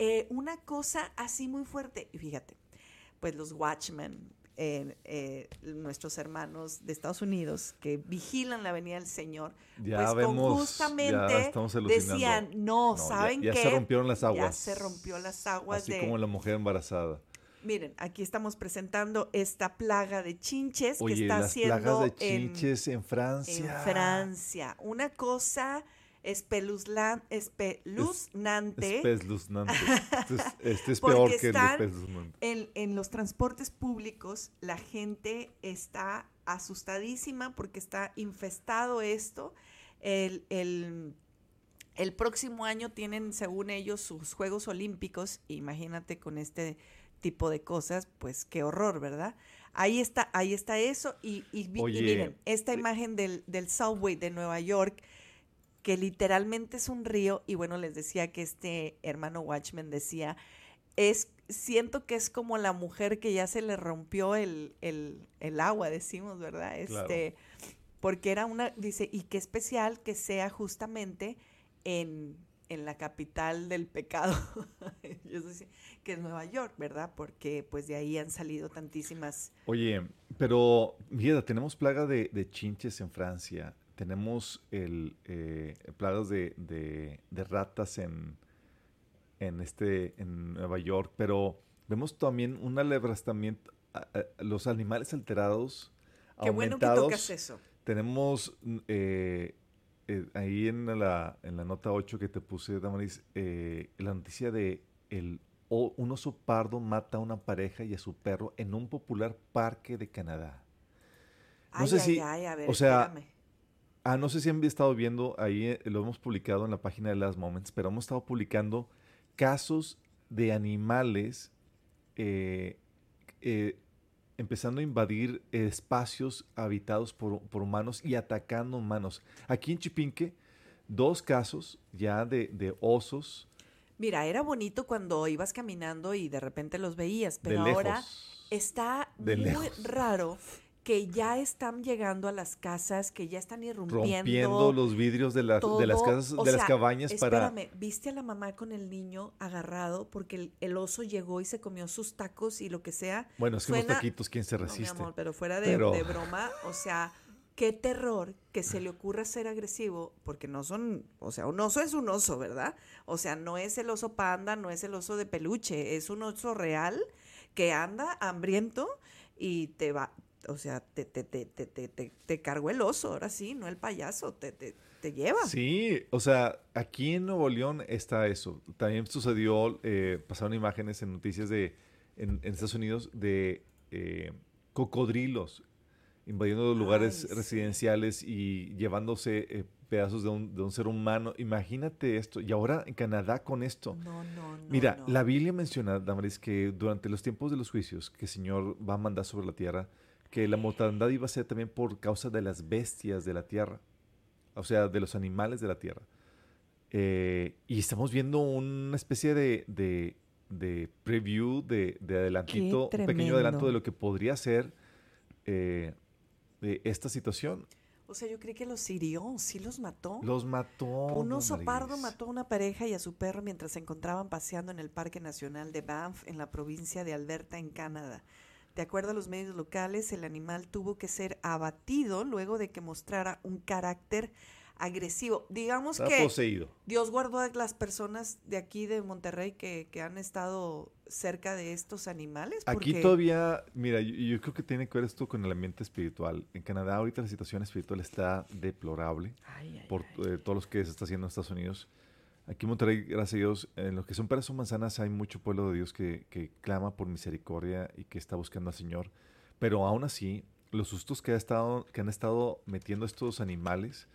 Eh, una cosa así muy fuerte. Y fíjate, pues los Watchmen, eh, eh, nuestros hermanos de Estados Unidos que vigilan la venida del Señor, Ya pues con vemos, justamente ya decían, no, No, ya- ¿saben ya qué? se rompieron las Ya aguas. se rompió las aguas Así de... como la mujer embarazada. Miren, aquí estamos presentando esta plaga de chinches que está las haciendo plagas de en- chinches en, en, Francia. Francia. Una cosa espeluznante. Espeluznante. Este es, este peor que el están espeluznante. En, en los transportes públicos la gente está asustadísima porque está infestado esto. El, el- el próximo año tienen, según ellos, sus Juegos Olímpicos. Imagínate con este tipo de cosas, pues qué horror, ¿verdad? Ahí está, ahí está eso. Y, y y miren, esta eh, imagen del, del subway de Nueva York, que literalmente es un río, y bueno, les decía que este hermano Watchman decía, es, siento que es como la mujer que ya se le rompió el, el, el agua, decimos, ¿verdad? Claro. Este, porque era una, dice, y qué especial que sea justamente en, en la capital del pecado, Yo decía, que es Nueva York, ¿verdad? Porque pues de ahí han salido tantísimas... Oye, pero mira, tenemos plaga de, de chinches en Francia, tenemos el, eh, plagas de, de- de ratas en, en, este, en Nueva York, pero vemos también un alebrastamiento, los animales alterados, Qué bueno que tocas eso. Tenemos eh, eh, ahí en la, en la nota 8 que te puse, Damaris, eh, la noticia de el, un oso pardo mata a una pareja y a su perro en un popular parque de Canadá. No ay, sé ay, si- ay, a ver, o sea, espérame. Ah, no sé si han estado viendo, ahí eh, lo hemos publicado en la página de Last Moments, pero hemos estado publicando casos de animales eh, eh, empezando a invadir espacios habitados por, por humanos y atacando humanos. Aquí en Chipinque, dos casos ya de, de osos Mira, era bonito cuando ibas caminando y de repente los veías, pero ahora está De muy lejos. raro que ya están llegando a las casas, que ya están irrumpiendo. rompiendo los vidrios de, las de las casas, O de las cabañas para... Espérame, ¿viste a la mamá con el niño agarrado porque el, el oso llegó y se comió sus tacos y lo que sea? Bueno, es que unos Suena- taquitos, ¿quién se No, mi resiste? amor, pero fuera de, Pero- de broma, o sea, qué terror que se le ocurra ser agresivo, porque no son, o sea, un oso es un oso, ¿verdad? O sea, no es el oso panda, no es el oso de peluche, es un oso real que anda hambriento y te va, o sea, te, te, te, te, te, te, te cargó el oso, ahora sí, no el payaso, te, te, te lleva. Sí, o sea, aquí en Nuevo León está eso. También sucedió, eh, pasaron imágenes en noticias de en, en Estados Unidos de eh, cocodrilos invadiendo los lugares Ay, sí. residenciales y llevándose eh, pedazos de un, de un ser humano. Imagínate esto. Y ahora en Canadá con esto. No, no, no. Mira, no. la Biblia menciona, Damaris, que durante los tiempos de los juicios que el Señor va a mandar sobre la tierra, que la mortandad iba a ser también por causa de las bestias de la tierra, o sea, de los animales de la tierra. Eh, y estamos viendo una especie de, de- de preview, de, de adelantito, un pequeño adelanto de lo que podría ser eh, de esta situación. O sea, yo creí que los hirió, sí los mató. Los mató. Un oso pardo mató a una pareja y a su perro mientras se encontraban paseando en el Parque Nacional de Banff, en la provincia de Alberta, en Canadá. De acuerdo a los medios locales, el animal tuvo que ser abatido luego de que mostrara un carácter agresivo. Digamos Está que poseído. Dios guardó a las personas de aquí de Monterrey que, que han estado cerca de estos animales. Aquí todavía, mira, yo, yo creo que tiene que ver esto con el ambiente espiritual. En Canadá ahorita la situación espiritual está deplorable Ay, ay, por ay. eh, todo lo que se está haciendo en Estados Unidos. Aquí en Monterrey, gracias a Dios, en lo que son peras o manzanas hay mucho pueblo de Dios que, que clama por misericordia y que está buscando al Señor. Pero aún así, los sustos que, ha estado, que han estado metiendo estos animales,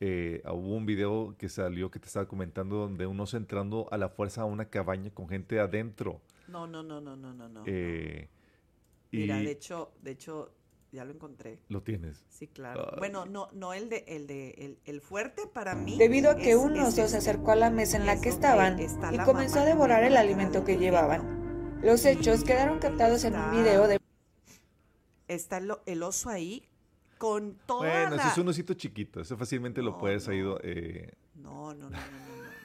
eh, hubo un video que salió que te estaba comentando donde un oso entrando a la fuerza a una cabaña con gente adentro. No, no, no, no, no, no, no. Eh, Mira, y de hecho, de hecho, ya lo encontré. lo tienes. Sí, claro. Ay. Bueno, no, no el de, el de, el, el fuerte para mí. Debido a que es- un es oso se este. acercó a la mesa en la que estaban está y comenzó a devorar el alimento que llevaban. Los hechos quedaron captados en un video de Está el, el oso ahí con toda Bueno, la... ese es un osito chiquito. Ese fácilmente lo puedes no. ahí. eh, No, no, no,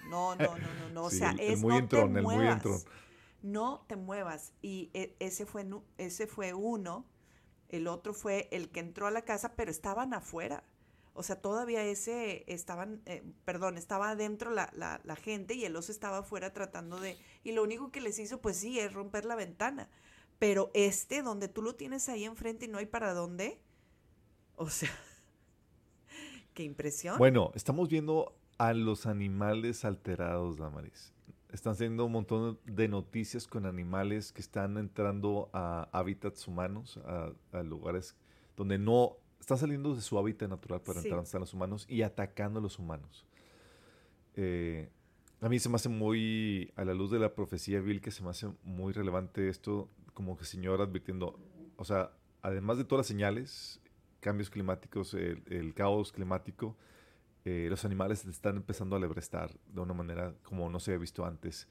no, no, no, no, no, no, no, o Sí, sea, el- el es muy no entrón, te el muy entrón. no te muevas, y e- ese fue, ese fue uno, el otro fue el que entró a la casa, pero estaban afuera, o sea, todavía ese, estaban, eh, perdón, estaba adentro la, la, la gente y el oso estaba afuera tratando de, y lo único que les hizo, pues sí, es romper la ventana, pero este, donde tú lo tienes ahí enfrente y no hay para dónde, o sea, qué impresión. Bueno, estamos viendo a los animales alterados, Damaris. Están haciendo un montón de noticias con animales que están entrando a hábitats humanos, a, a lugares donde no están saliendo de su hábitat natural para Sí. entrar están los humanos y atacando a los humanos. Eh, A mí se me hace muy, a la luz de la profecía Bill, que se me hace muy relevante esto, como que Señor advirtiendo, o sea, además de todas las señales, cambios climáticos, el, el caos climático, eh, los animales están empezando a lebrestar de una manera como no se había visto antes.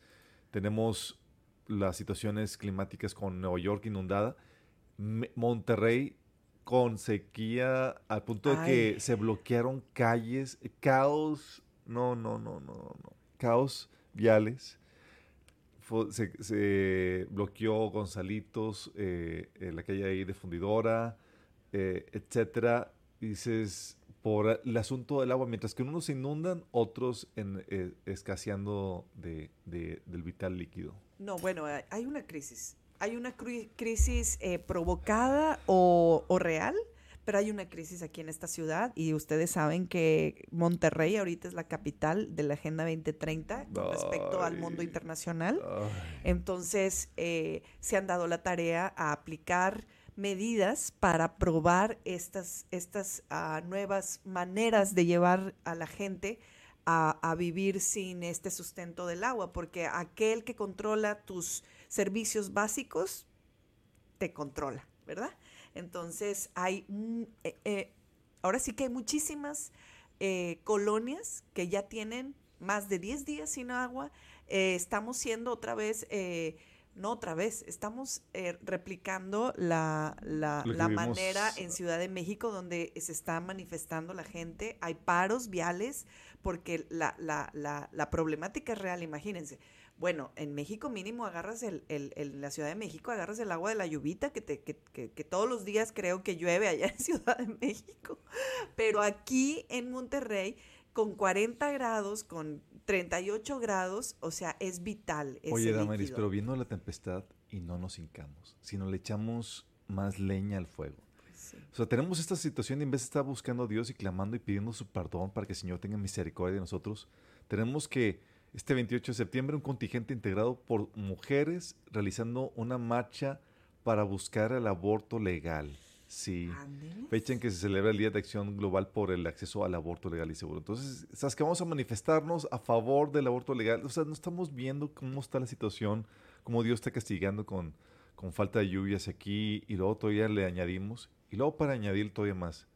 Tenemos las situaciones climáticas con Nueva York inundada, Monterrey con sequía al punto de que se bloquearon calles, caos, no, no, no, no, no, caos viales. Fue- se, se bloqueó Gonzalitos, eh, eh, la calle ahí de Fundidora, eh, etcétera. Dices, por el asunto del agua, mientras que unos se inundan, otros en, eh, escaseando de, de- del vital líquido. No, bueno, hay- una crisis. Hay una cri- crisis eh, provocada o, o real, pero hay una crisis aquí en esta ciudad y ustedes saben que Monterrey ahorita es la capital de la Agenda 2030 con respecto al mundo Ay. internacional. Ay. Entonces, eh, se han dado la tarea a aplicar medidas para probar estas, estas ah, nuevas maneras de llevar a la gente a, vivir sin este sustento del agua, porque aquel que controla tus servicios básicos te controla, ¿verdad? Entonces, hay, eh, eh, ahora sí que hay muchísimas eh, colonias que ya tienen más de 10 días sin agua. Estamos siendo otra vez, no otra vez, estamos eh, replicando la, la, vimos- manera en Ciudad de México donde se está manifestando la gente. Hay paros viales porque la, la, problemática es real, imagínense. Bueno, en México mínimo agarras el, el, la Ciudad de México agarras el agua de la lluvita que, te, que, que- que todos los días creo que llueve allá en Ciudad de México. Pero aquí en Monterrey, con 40 grados, con 38 grados, o sea, es vital. Ese Oye, Damaris, líquido. pero viendo la tempestad y no nos hincamos, sino le echamos más leña al fuego. Sí. O sea, tenemos esta situación y en vez de estar buscando a Dios y clamando y pidiendo su perdón para que el Señor tenga misericordia de nosotros, tenemos que este 28 de septiembre un contingente integrado por mujeres realizando una marcha para buscar el aborto legal. Sí. Fecha en que se celebra el Día de Acción Global por el acceso al aborto legal y seguro. Entonces, ¿sabes que Vamos a manifestarnos a favor del aborto legal. O sea, no estamos viendo cómo está la situación, cómo Dios está castigando con, con falta de lluvias aquí y luego todavía le añadimos. Y luego para añadir todavía más.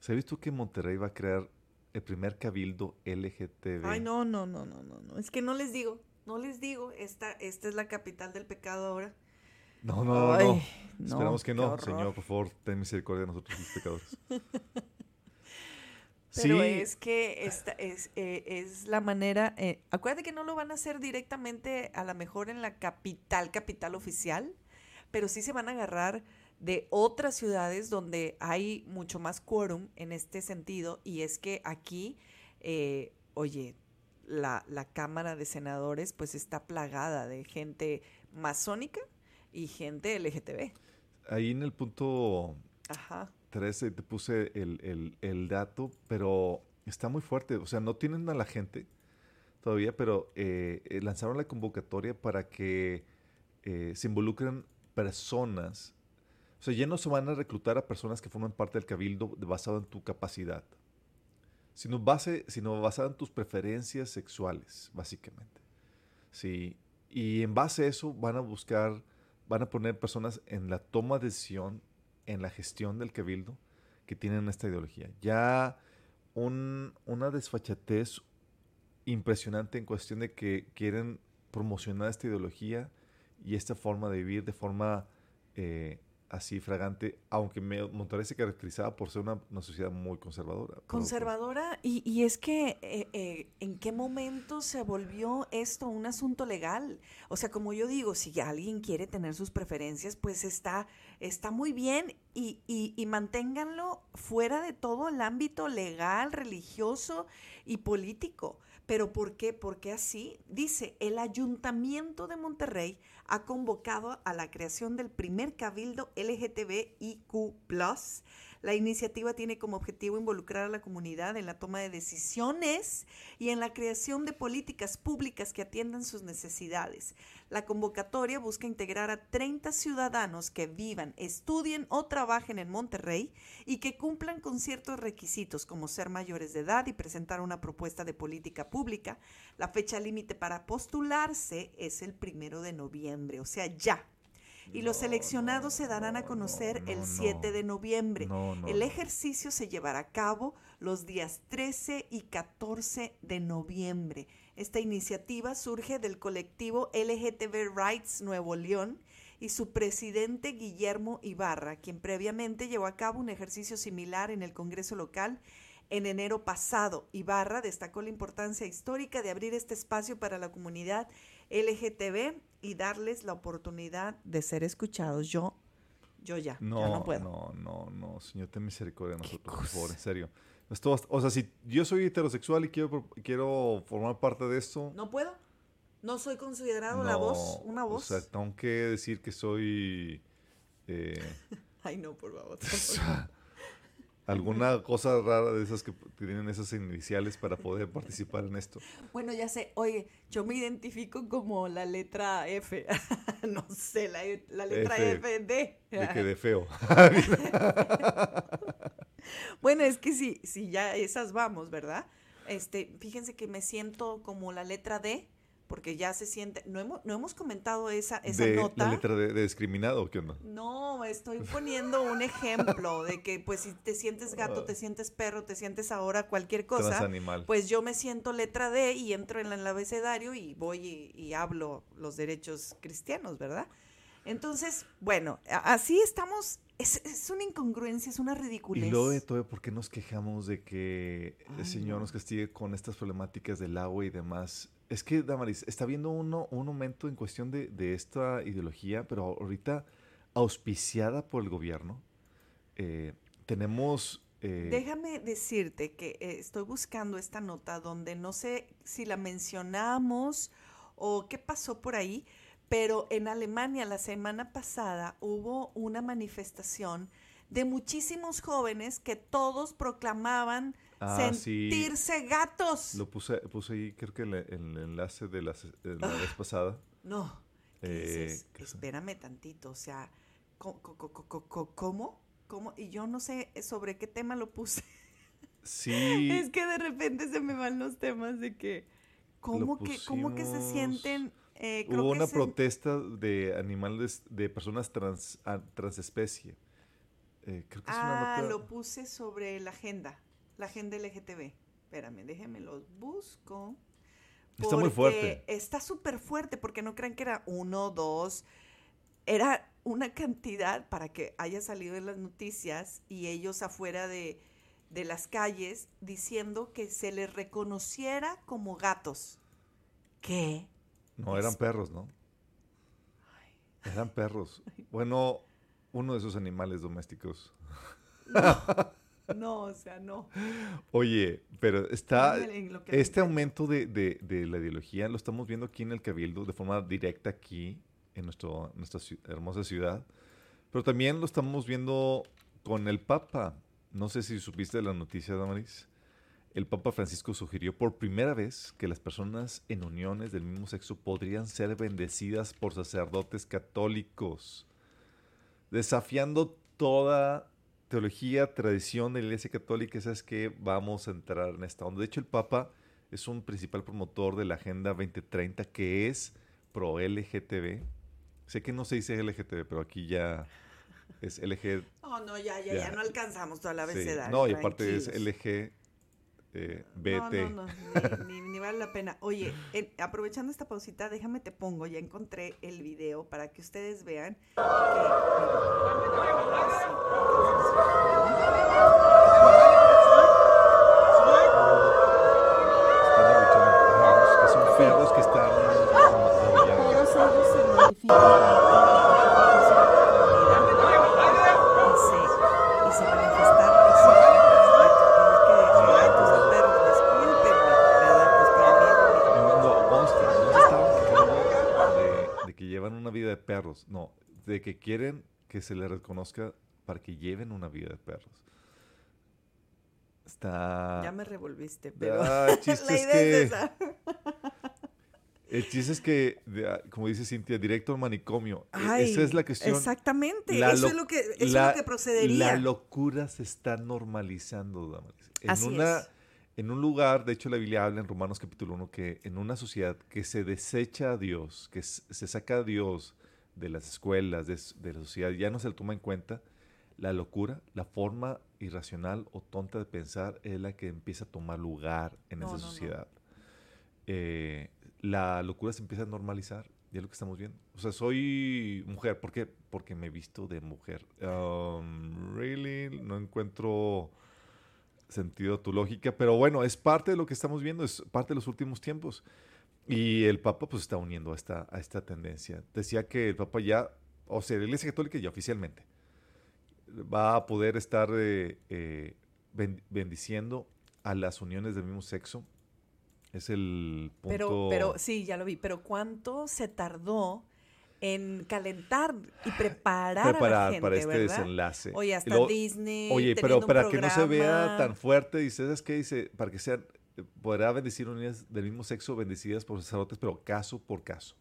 ¿Sabes tú que Monterrey va a crear el primer cabildo LGTB? Ay, no, no, no, no, no, no. Es que no les digo, no les digo. Esta, esta es la capital del pecado ahora. No, no, no, Ay, no. Esperamos que no. Señor, por favor, ten misericordia de nosotros los pecadores. Pero sí, es que esta es, eh, es la manera. eh, acuérdate que no lo van a hacer directamente, a lo mejor en la capital, capital oficial, pero sí se van a agarrar de otras ciudades donde hay mucho más quórum en este sentido. Y es que aquí, eh, oye, la, la Cámara de Senadores pues está plagada de gente masónica y gente LGTB. ahí en el punto Ajá. 13 te puse el, el- el dato, pero está muy fuerte. O sea, no tienen a la gente todavía, pero eh, eh, lanzaron la convocatoria para que eh, se involucren personas. O sea, ya no se van a reclutar a personas que forman parte del cabildo basado en tu capacidad, sino, base, sino basado en tus preferencias sexuales, básicamente. Sí. Y en base a eso van a buscar, van a poner personas en la toma de decisión, en la gestión del cabildo, que tienen esta ideología. Ya un- una desfachatez impresionante en cuestión de que quieren promocionar esta ideología y esta forma de vivir de forma eh, así fragante, aunque me, Monterrey se caracterizaba por ser una, sociedad muy conservadora. Conservadora, y, y es que eh, eh, en qué momento se volvió esto un asunto legal. O sea, como yo digo, si alguien quiere tener sus preferencias, pues está, está muy bien y, y, y manténganlo fuera de todo el ámbito legal, religioso y político. ¿Pero por qué? Porque así dice, el Ayuntamiento de Monterrey ha convocado a la creación del primer cabildo LGTBIQ+, La iniciativa tiene como objetivo involucrar a la comunidad en la toma de decisiones y en la creación de políticas públicas que atiendan sus necesidades. La convocatoria busca integrar a 30 ciudadanos que vivan, estudien o trabajen en Monterrey y que cumplan con ciertos requisitos como ser mayores de edad y presentar una propuesta de política pública. La fecha límite para postularse es el primero de noviembre, o sea, ya. Y los seleccionados se darán a conocer no, el no. 7 de noviembre. No, no, el ejercicio se llevará a cabo los días 13 y 14 de noviembre. Esta iniciativa surge del colectivo LGTB Rights Nuevo León y su presidente Guillermo Ibarra, quien previamente llevó a cabo un ejercicio similar en el Congreso local en enero pasado. Ibarra destacó la importancia histórica de abrir este espacio para la comunidad LGTB y darles la oportunidad de ser escuchados. Yo, yo ya, No, ya no, no puedo. no, no, Señor, ten misericordia de nosotros, por favor, en serio. Esto, o sea, si yo soy heterosexual y quiero, quiero formar parte de esto, ¿No puedo? ¿No soy considerado la voz? ¿Una O voz? sea, tengo que decir que soy eh, Ay, no, por favor. alguna cosa rara de esas que tienen esas iniciales para poder participar en esto. Bueno, ya sé. Oye, yo me identifico como la letra F. no sé, la, la letra F. F, D. De que de feo. Bueno, es que sí, sí, ya esas vamos, ¿verdad? Este, fíjense que me siento como la letra D, porque ya se siente. No hemos, no hemos comentado esa, esa de nota. la letra de, de discriminado, ¿o ¿qué onda? No, estoy poniendo un ejemplo de que, pues, si te sientes gato, te sientes perro, te sientes ahora cualquier cosa, Transanimal. pues yo me siento letra D y entro en el abecedario y voy y, y hablo los derechos cristianos, ¿verdad? Entonces, bueno, así estamos. Es, es una incongruencia, es una ridiculez. Y luego de todo, ¿por qué nos quejamos de que el Señor no. nos castigue con estas problemáticas del agua y demás? Es que, Damaris, está habiendo uno, un aumento en cuestión de, de esta ideología, pero ahorita auspiciada por el gobierno. Eh, tenemos... eh, Déjame decirte que eh, estoy buscando esta nota donde no sé si la mencionamos o qué pasó por ahí, pero en Alemania la semana pasada hubo una manifestación de muchísimos jóvenes que todos proclamaban Ah, sí. sentirse gatos. Lo puse, puse ahí, creo que el, el enlace de la, se- de la vez pasada. No. ¿qué Eh. Espérame tantito, o sea, ¿cómo? ¿Cómo? Y yo no sé sobre qué tema lo puse. Sí, Es que de repente se me van los temas de que, ¿cómo, que, cómo que se sienten? eh, creo hubo que una se- protesta de animales, de personas trans, ah, transespecie. Eh, creo que es una Ah, nota... lo puse sobre la agenda, la agenda LGTB. Espérame, déjenme los busco. Está muy fuerte. Está súper fuerte, porque no crean que era uno, dos. Era una cantidad para que haya salido en las noticias y ellos afuera de, de las calles diciendo que se les reconociera como gatos. ¿Qué? No, eran perros, ¿no? Eran perros. Bueno, uno de esos animales domésticos. No, o sea, no. Oye, pero está... Este te- aumento de, de- de la ideología lo estamos viendo aquí en el Cabildo de forma directa aquí en nuestro, nuestra hermosa ciudad, pero también lo estamos viendo con el Papa. No sé si supiste la noticia, Damaris. El Papa Francisco sugirió por primera vez que las personas en uniones del mismo sexo podrían ser bendecidas por sacerdotes católicos, desafiando toda teología, tradición de la Iglesia Católica, es que vamos a entrar en esta onda. De hecho, el Papa es un principal promotor de la Agenda 2030 que es pro LGTB. Sé que no se dice LGTB, pero aquí ya es LG. No, no, ya, ya, Ya. ya no alcanzamos toda la sí. abecedario. No, y aparte es. LG. Eh, BT. No, no, no, ni, ni- ni vale la pena. Oye, en- aprovechando esta pausita, déjame te pongo, ya encontré el video para que ustedes vean que... Son perros que están vida de perros. No, de que quieren que se les reconozca para que lleven una vida de perros. Está... Ya me revolviste, pero Ah, el chiste la es idea que- es. El chiste es que, como dice Cintia, directo al manicomio. E- Ay, Esa es la cuestión. Exactamente, La eso, es lo que, eso es lo que procedería. La locura se está normalizando, Damaris. En, Así una, es. En un lugar, de hecho la Biblia habla en Romanos capítulo 1 que en una sociedad que se desecha a Dios, que se saca a Dios de las escuelas, de, de la sociedad, ya no se le toma en cuenta, la locura, la forma irracional o tonta de pensar es la que empieza a tomar lugar en No, esa no, no. sociedad. Eh, la locura se empieza a normalizar, ya es lo que estamos viendo. O sea, soy mujer, ¿por qué? Porque me he visto de mujer. Um, really, no encuentro sentido tu lógica, pero bueno, es parte de lo que estamos viendo, es parte de los últimos tiempos. Y el Papa pues está uniendo a esta, a esta tendencia. Decía que el Papa ya, o sea, la Iglesia Católica ya oficialmente va a poder estar eh, eh, ben- bendiciendo a las uniones del mismo sexo. Es el punto... Pero, pero sí, ya lo vi. Pero ¿cuánto se tardó en calentar y preparar, a la preparar gente, para este ¿verdad? desenlace. Oye, hasta Disney. Oye, pero para que no se vea tan fuerte, dice, ¿sabes qué? Dice, para que sean, podrá bendecir unidades del mismo sexo bendecidas por sacerdotes, pero caso por caso.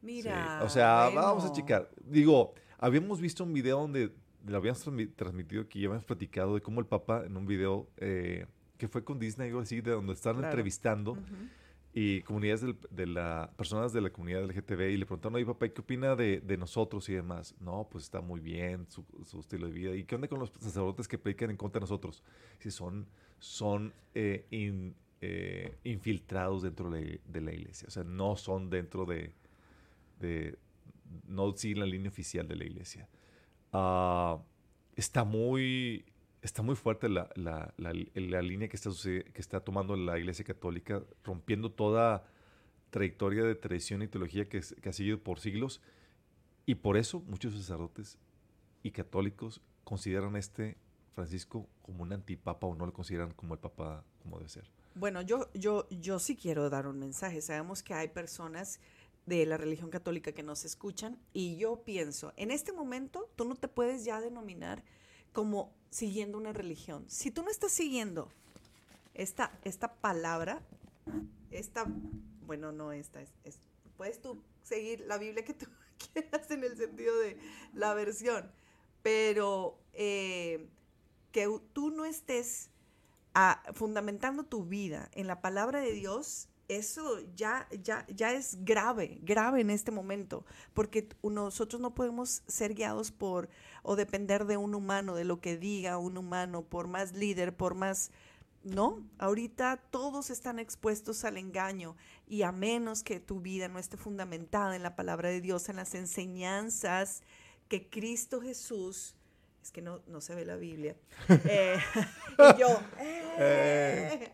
Sí, Mira. O sea, vamos a checar. Digo, habíamos visto un video donde lo habíamos transmi- transmitido aquí, ya habíamos platicado de cómo el Papa en un video eh, que fue con Disney o así, de donde Claro. entrevistando. Y comunidades del- de la personas de la comunidad LGTB y le preguntaron, oye papá, ¿qué opina de, nosotros y demás? No, pues está muy bien su, estilo de vida. ¿Y qué onda con los sacerdotes que predican en contra de nosotros? Si son, son eh, eh, infiltrados dentro de, la iglesia, o sea, no son dentro de, de no siguen la línea oficial de la iglesia. Ah, está muy está muy fuerte la, la- la- la línea que está, que está tomando la Iglesia Católica, rompiendo toda trayectoria de tradición y teología que ha seguido por siglos. Y por eso muchos sacerdotes y católicos consideran a este Francisco como un antipapa o no lo consideran como el papa como debe ser. Bueno, yo, yo, yo sí quiero dar un mensaje. Sabemos que hay personas de la religión católica que nos escuchan y yo pienso, en este momento tú no te puedes ya denominar como siguiendo una religión. Si tú no estás siguiendo esta, esta palabra, esta, bueno, no esta, es, es- puedes tú seguir la Biblia que tú quieras en el sentido de la versión, pero eh, que tú no estés a- fundamentando tu vida en la palabra de Dios, eso ya, ya, ya es grave, grave en este momento, porque nosotros no podemos ser guiados por o depender de un humano, de lo que diga un humano, por más líder, por más... No, ahorita todos están expuestos al engaño y a menos que tu vida no esté fundamentada en la palabra de Dios, en las enseñanzas que Cristo Jesús, es que no, no se ve la Biblia, eh, y yo, eh.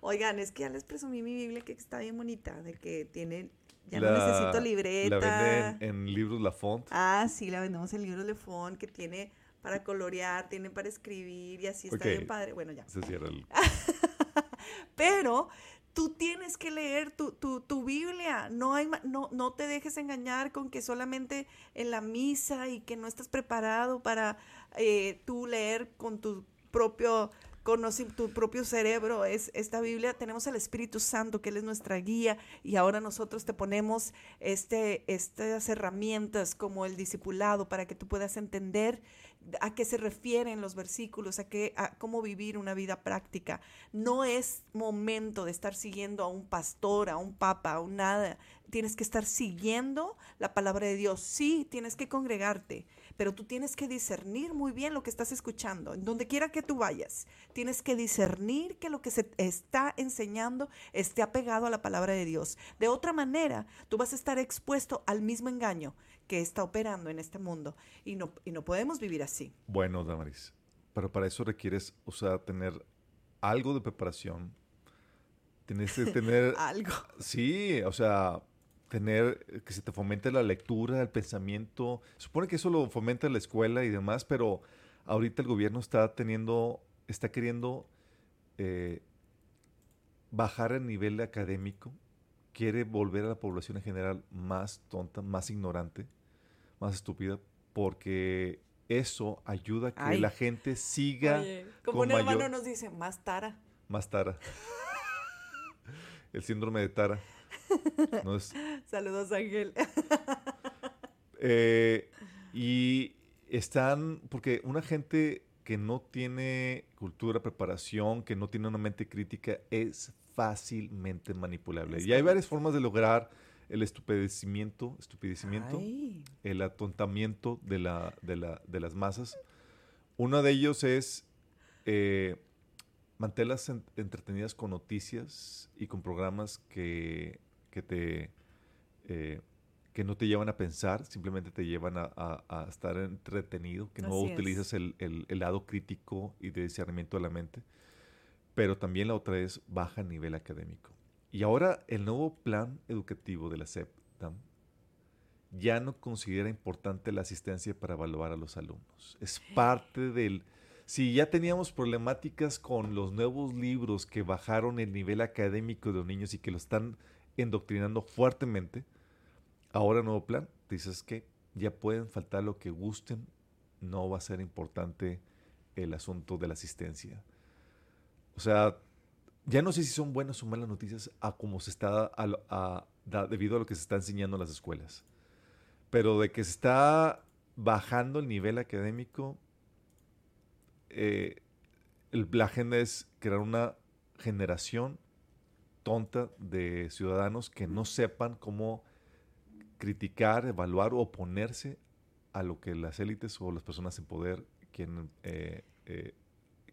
Oigan, es que ya les presumí mi Biblia que está bien bonita, de que tiene, ya no La- necesito libreta. La venden en, libros La Font. Ah, sí, la vendemos en libros de Font, que tiene para colorear, tiene para escribir y así está bien padre. Bueno, ya. Se cierra el... Pero tú tienes que leer tu, tu, tu Biblia. No, hay, no, no te dejes engañar con que solamente en la misa y que no estás preparado para eh, tú leer con tu propio conoce tu propio cerebro es esta Biblia tenemos al Espíritu Santo que él es nuestra guía y ahora nosotros te ponemos este estas herramientas como el discipulado para que tú puedas entender a qué se refieren los versículos, a qué a cómo vivir una vida práctica. No es momento de estar siguiendo a un pastor, a un papa, a un nada. Tienes que estar siguiendo la palabra de Dios. Sí, tienes que congregarte, pero tú tienes que discernir muy bien lo que estás escuchando. En donde quiera que tú vayas, tienes que discernir que lo que se está enseñando esté apegado a la palabra de Dios. De otra manera, tú vas a estar expuesto al mismo engaño que está operando en este mundo y no, y no podemos vivir así. Bueno, Damaris, pero para eso requieres, o sea, tener algo de preparación. Tienes que tener, Algo. sí, o sea, tener eh, que se te fomente la lectura, el pensamiento. Supone que eso lo fomenta la escuela y demás, pero ahorita el gobierno está teniendo, está queriendo eh, bajar el nivel académico, quiere volver a la población en general más tonta, más ignorante, más estúpida, porque eso ayuda a que Ay. la gente siga Oye, como con un hermano nos dice, más tara. más Tara. El síndrome de Tara. No es, Saludos, Ángel. Eh, y están, porque una gente que no tiene cultura, preparación, que no tiene una mente crítica, es fácilmente manipulable. Es y hay varias formas de lograr el estupidecimiento, estupidecimiento el atontamiento de, la, de, la- de las masas. Uno de ellos es eh, mantenerlas en- entretenidas con noticias y con programas que, que te eh, que no te llevan a pensar, simplemente te llevan a, a- a estar entretenido, que no Así es. utilizas el, el- el lado crítico y de discernimiento de la mente. Pero también la otra es baja nivel académico. Y ahora el nuevo plan educativo de la SEP, TAM, ya no considera importante la asistencia para evaluar a los alumnos. Es parte del... Si ya teníamos problemáticas con los nuevos libros que bajaron el nivel académico de los niños y que lo están endoctrinando fuertemente, ahora nuevo plan, dices que ya pueden faltar lo que gusten, no va a ser importante el asunto de la asistencia. O sea, ya no sé si son buenas o malas noticias a como se está a debido a lo que se está enseñando en las escuelas. Pero de que se está bajando el nivel académico, eh, el- la agenda es crear una generación tonta de ciudadanos que no sepan cómo criticar, evaluar o oponerse a lo que las élites o las personas en poder quieren, eh, eh,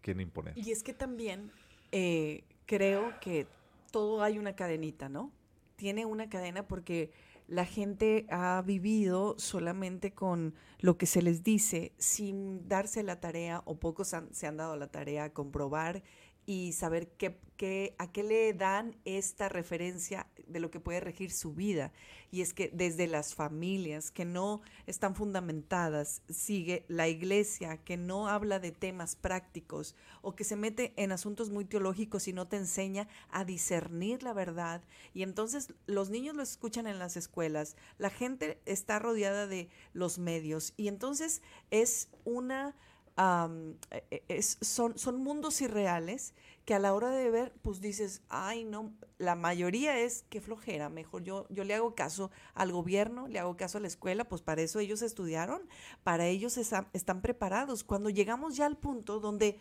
quieren imponer. Y es que también eh, creo que todo hay una cadenita, ¿no? Tiene una cadena porque la gente ha vivido solamente con lo que se les dice sin darse la tarea o pocos han- se han dado la tarea a comprobar y saber qué, a qué le dan esta referencia de lo que puede regir su vida. Y es que desde las familias que no están fundamentadas, sigue la iglesia que no habla de temas prácticos o que se mete en asuntos muy teológicos y no te enseña a discernir la verdad. Y entonces los niños lo escuchan en las escuelas, la gente está rodeada de los medios y entonces es una e- e- es- son, son mundos irreales que a la hora de ver, pues dices, ay, no, la mayoría es que flojera, mejor yo, yo le hago caso al gobierno, le hago caso a la escuela, pues para eso ellos estudiaron, para ellos están preparados. Cuando llegamos ya al punto donde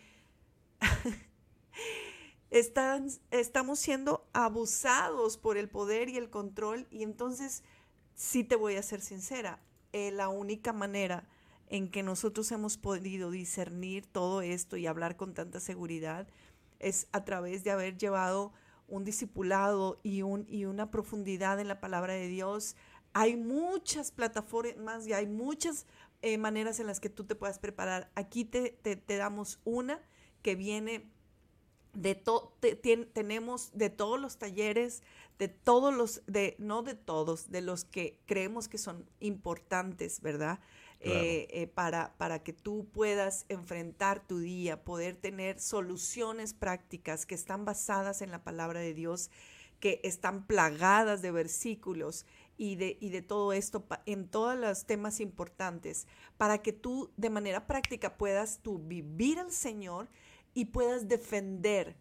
están, estamos siendo abusados por el poder y el control, y entonces sí te voy a ser sincera, eh, la única manera en que nosotros hemos podido discernir todo esto y hablar con tanta seguridad es a través de haber llevado un discipulado y, un, y una profundidad en la palabra de Dios. Hay muchas plataformas y hay muchas eh, maneras en las que tú te puedas preparar. Aquí te, te- damos una que viene de todo, tenemos de todos los talleres, de todos los, de, no de todos, de los que creemos que son importantes, ¿verdad? Eh, eh, para, para que tú puedas enfrentar tu día, poder tener soluciones prácticas que están basadas en la palabra de Dios, que están plagadas de versículos y de, y de todo esto en todos los temas importantes, para que tú de manera práctica puedas tú vivir al Señor y puedas defender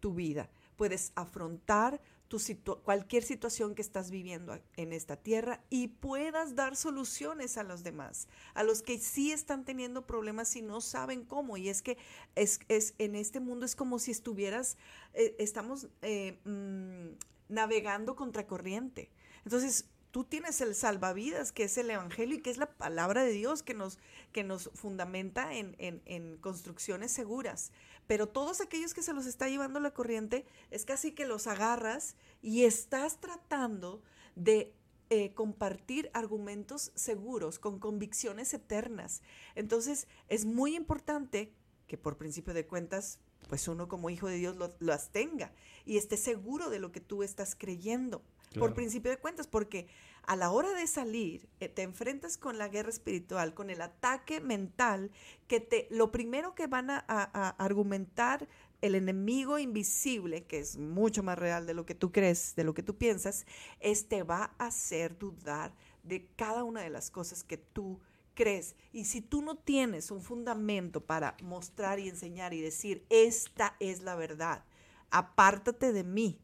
tu vida, puedes afrontar tu cualquier situación que estás viviendo en esta tierra y puedas dar soluciones a los demás, a los que sí están teniendo problemas y no saben cómo. Y es que es, es en este mundo es como si estuvieras, eh, estamos eh, mm, navegando contracorriente. Entonces, tú tienes el salvavidas, que es el Evangelio y que es la palabra de Dios que nos, que nos fundamenta en, en- construcciones seguras. Pero todos aquellos que se los está llevando la corriente, es casi que los agarras y estás tratando de eh, compartir argumentos seguros, con convicciones eternas. Entonces, es muy importante que por principio de cuentas, pues uno como hijo de Dios lo- las tenga y esté seguro de lo que tú estás creyendo. Por principio de cuentas, porque a la hora de salir eh, te enfrentas con la guerra espiritual, con el ataque mental, que te, lo primero que van a, a- a argumentar el enemigo invisible, que es mucho más real de lo que tú crees, de lo que tú piensas, es te va a hacer dudar de cada una de las cosas que tú crees. Y si tú no tienes un fundamento para mostrar y enseñar y decir, esta es la verdad, apártate de mí,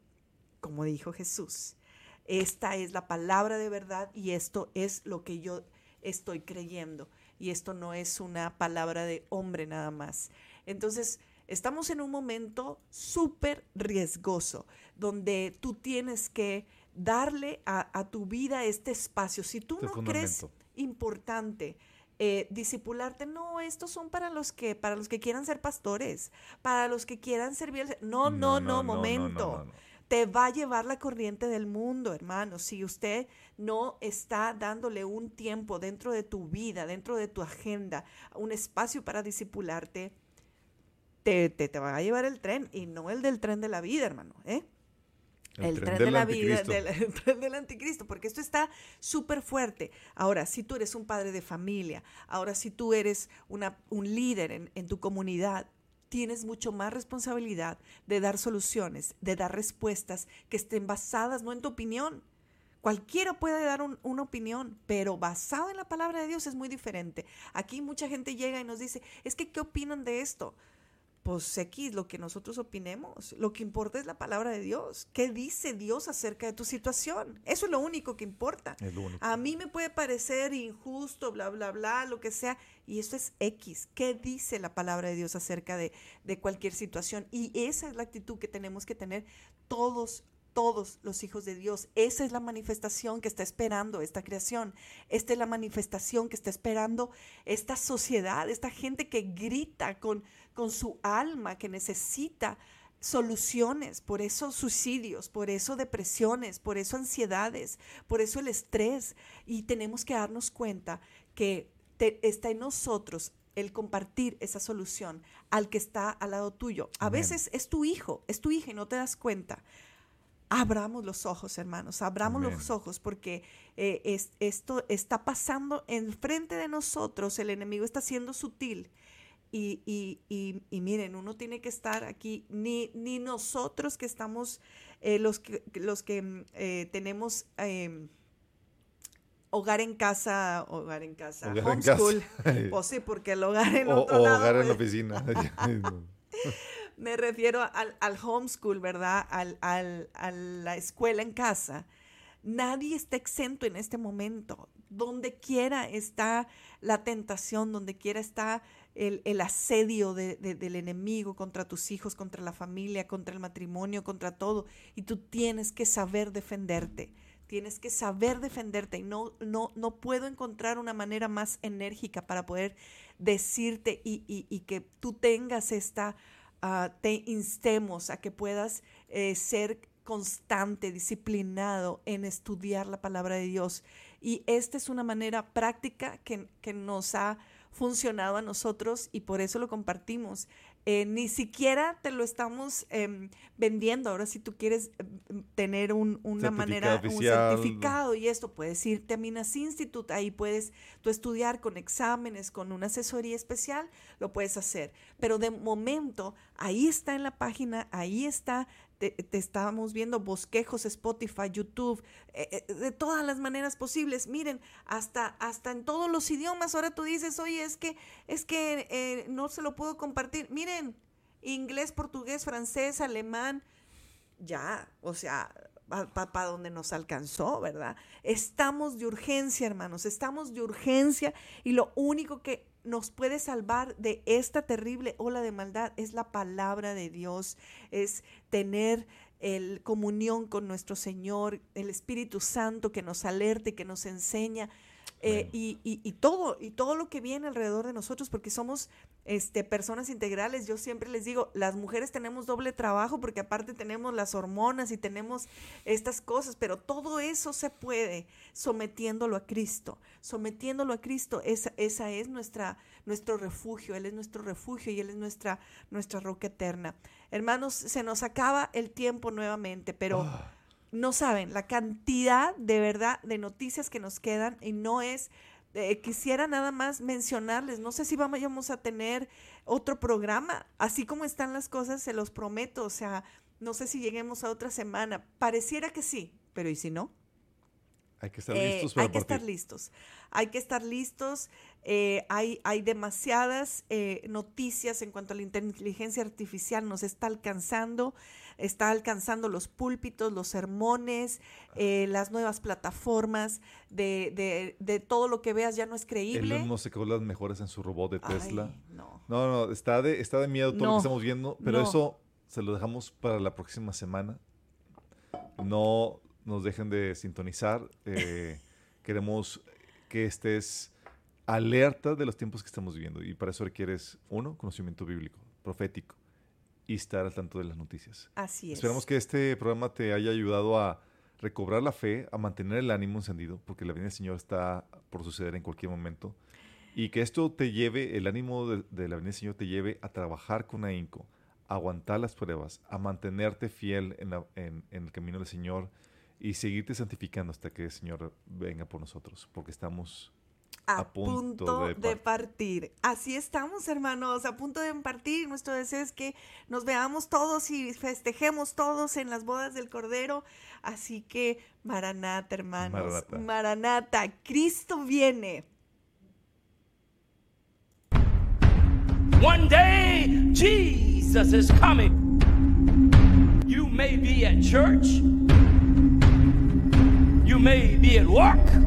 como dijo Jesús. Esta es la palabra de verdad y esto es lo que yo estoy creyendo. Y esto no es una palabra de hombre nada más. Entonces, estamos en un momento súper riesgoso, donde tú tienes que darle a, tu vida este espacio. Si tú no crees importante eh, disipularte, no, estos son para los que, para los que quieran ser pastores, para los que quieran servir. No, no, no, momento. Te va a llevar la corriente del mundo, hermano. Si usted no está dándole un tiempo dentro de tu vida, dentro de tu agenda, un espacio para disipularte, te, te, te va a llevar el tren y no el del tren de la vida, hermano. ¿eh? El, tren, de la vida, del, el tren del anticristo, porque esto está súper fuerte. Ahora, si tú eres un padre de familia, ahora si tú eres una, un líder en, en tu comunidad, tienes mucho más responsabilidad de dar soluciones, de dar respuestas que estén basadas no en tu opinión. Cualquiera puede dar un, una opinión, pero basado en la palabra de Dios es muy diferente. Aquí mucha gente llega y nos dice, es que, ¿qué opinan de esto? Pues X, lo que nosotros opinemos. Lo que importa es la palabra de Dios. ¿Qué dice Dios acerca de tu situación? Eso es lo único que importa. A mí me puede parecer injusto, bla, bla, bla, lo que sea. Y eso es X. ¿Qué dice la palabra de Dios acerca de, de cualquier situación? Y esa es la actitud que tenemos que tener todos todos los hijos de Dios. Esa es la manifestación que está esperando esta creación. Esta es la manifestación que está esperando esta sociedad, esta gente que grita con, con su alma, que necesita soluciones, por eso suicidios, por eso depresiones, por eso ansiedades, por eso el estrés. Y tenemos que darnos cuenta que está en nosotros el compartir esa solución al que está al lado tuyo. A veces es tu hijo, es tu hija y no te das cuenta abramos los ojos, hermanos, abramos los ojos porque eh, es, esto está pasando enfrente de nosotros, el enemigo está siendo sutil. Y, y, y, miren, uno tiene que estar aquí, ni, ni nosotros que estamos, eh, los que, los que mm, eh, tenemos em, hogar en casa, hogar en casa, homeschool, o sí, porque el hogar en otro lado, hogar en la pues oficina. Me refiero al, homeschool, ¿verdad? Al, a la escuela en casa. Nadie está exento en este momento. Donde quiera está la tentación, donde quiera está el, asedio de, del enemigo contra tus hijos, contra la familia, contra el matrimonio, contra todo. Y tú tienes que saber defenderte. Tienes que saber defenderte y no, no, no puedo encontrar una manera más enérgica para poder decirte y que tú tengas esta Te instemos a que puedas eh, ser constante, disciplinado en estudiar la palabra de Dios. Y esta es una manera práctica que, que nos ha funcionado a nosotros y por eso lo compartimos. Eh, ni siquiera te lo estamos em, vendiendo. Ahora, si tú quieres em, tener un, una manera, un certificado y esto, puedes irte a Minas Institute, ahí puedes tú estudiar con exámenes, con una asesoría especial, lo puedes hacer. Pero de momento, ahí está en la página, ahí está te, estábamos viendo bosquejos, Spotify, YouTube, eh, eh, de todas las maneras posibles. Miren, hasta, hasta en todos los idiomas. Ahora tú dices, oye, es que, es que eh, no se lo puedo compartir. Miren, inglés, portugués, francés, alemán, ya, o sea, para donde nos alcanzó, ¿verdad? Estamos de urgencia, hermanos, estamos de urgencia y lo único que nos puede salvar de esta terrible ola de maldad es la palabra de Dios, es tener el comunión con nuestro Señor, el Espíritu Santo que nos alerte, que nos enseña eh, y, y, todo, y todo lo que viene alrededor de nosotros, porque somos este, personas integrales. Yo siempre les digo, las mujeres tenemos doble trabajo porque aparte tenemos las hormonas y tenemos estas cosas, pero todo eso se puede sometiéndolo a Cristo, sometiéndolo a Cristo. Esa, esa es nuestra, nuestro refugio, Él es nuestro refugio y Él es nuestra, nuestra roca eterna. Hermanos, se nos acaba el tiempo nuevamente, pero... Ah no saben la cantidad de verdad de noticias que nos quedan y no es eh, quisiera nada más mencionarles, no sé si vamos a tener otro programa, así como están las cosas, se los prometo, o sea, no sé si lleguemos a otra semana, pareciera que sí, pero ¿y si no? Hay que estar Eh, listos para hay que estar listos. Hay que estar listos. Eh, hay, hay demasiadas eh, noticias en cuanto a la inteligencia artificial. Nos está alcanzando. Está alcanzando los púlpitos, los sermones, eh, las nuevas plataformas. De, de- de todo lo que veas ya no es creíble. Elon Musk sacó las mejores en su robot de Tesla. Ay, no. No, no, está de, está de miedo todo lo No, que estamos viendo, pero no. eso se lo dejamos para la próxima semana. No nos dejen de sintonizar. eh, queremos que estés alerta de los tiempos que estamos viviendo y para eso requieres, uno, conocimiento bíblico, profético y estar al tanto de las noticias. Así es. Esperamos que este programa te haya ayudado a recobrar la fe, a mantener el ánimo encendido, porque la venida del Señor está por suceder en cualquier momento. Y que esto te lleve, el ánimo de, de la venida del Señor te lleve a trabajar con ahínco, a aguantar las pruebas, a mantenerte fiel en, la- en- en el camino del Señor y seguirte santificando hasta que el Señor venga por nosotros, porque estamos a, a punto punto, de de, par- partir. Así estamos, hermanos, a punto de partir. Nuestro deseo es que nos veamos todos y festejemos todos en las bodas del Cordero. Así que, Maranata, hermanos. Maranata. Maranata, Cristo viene. One day, Jesus is coming. You may be at church. You may be at work.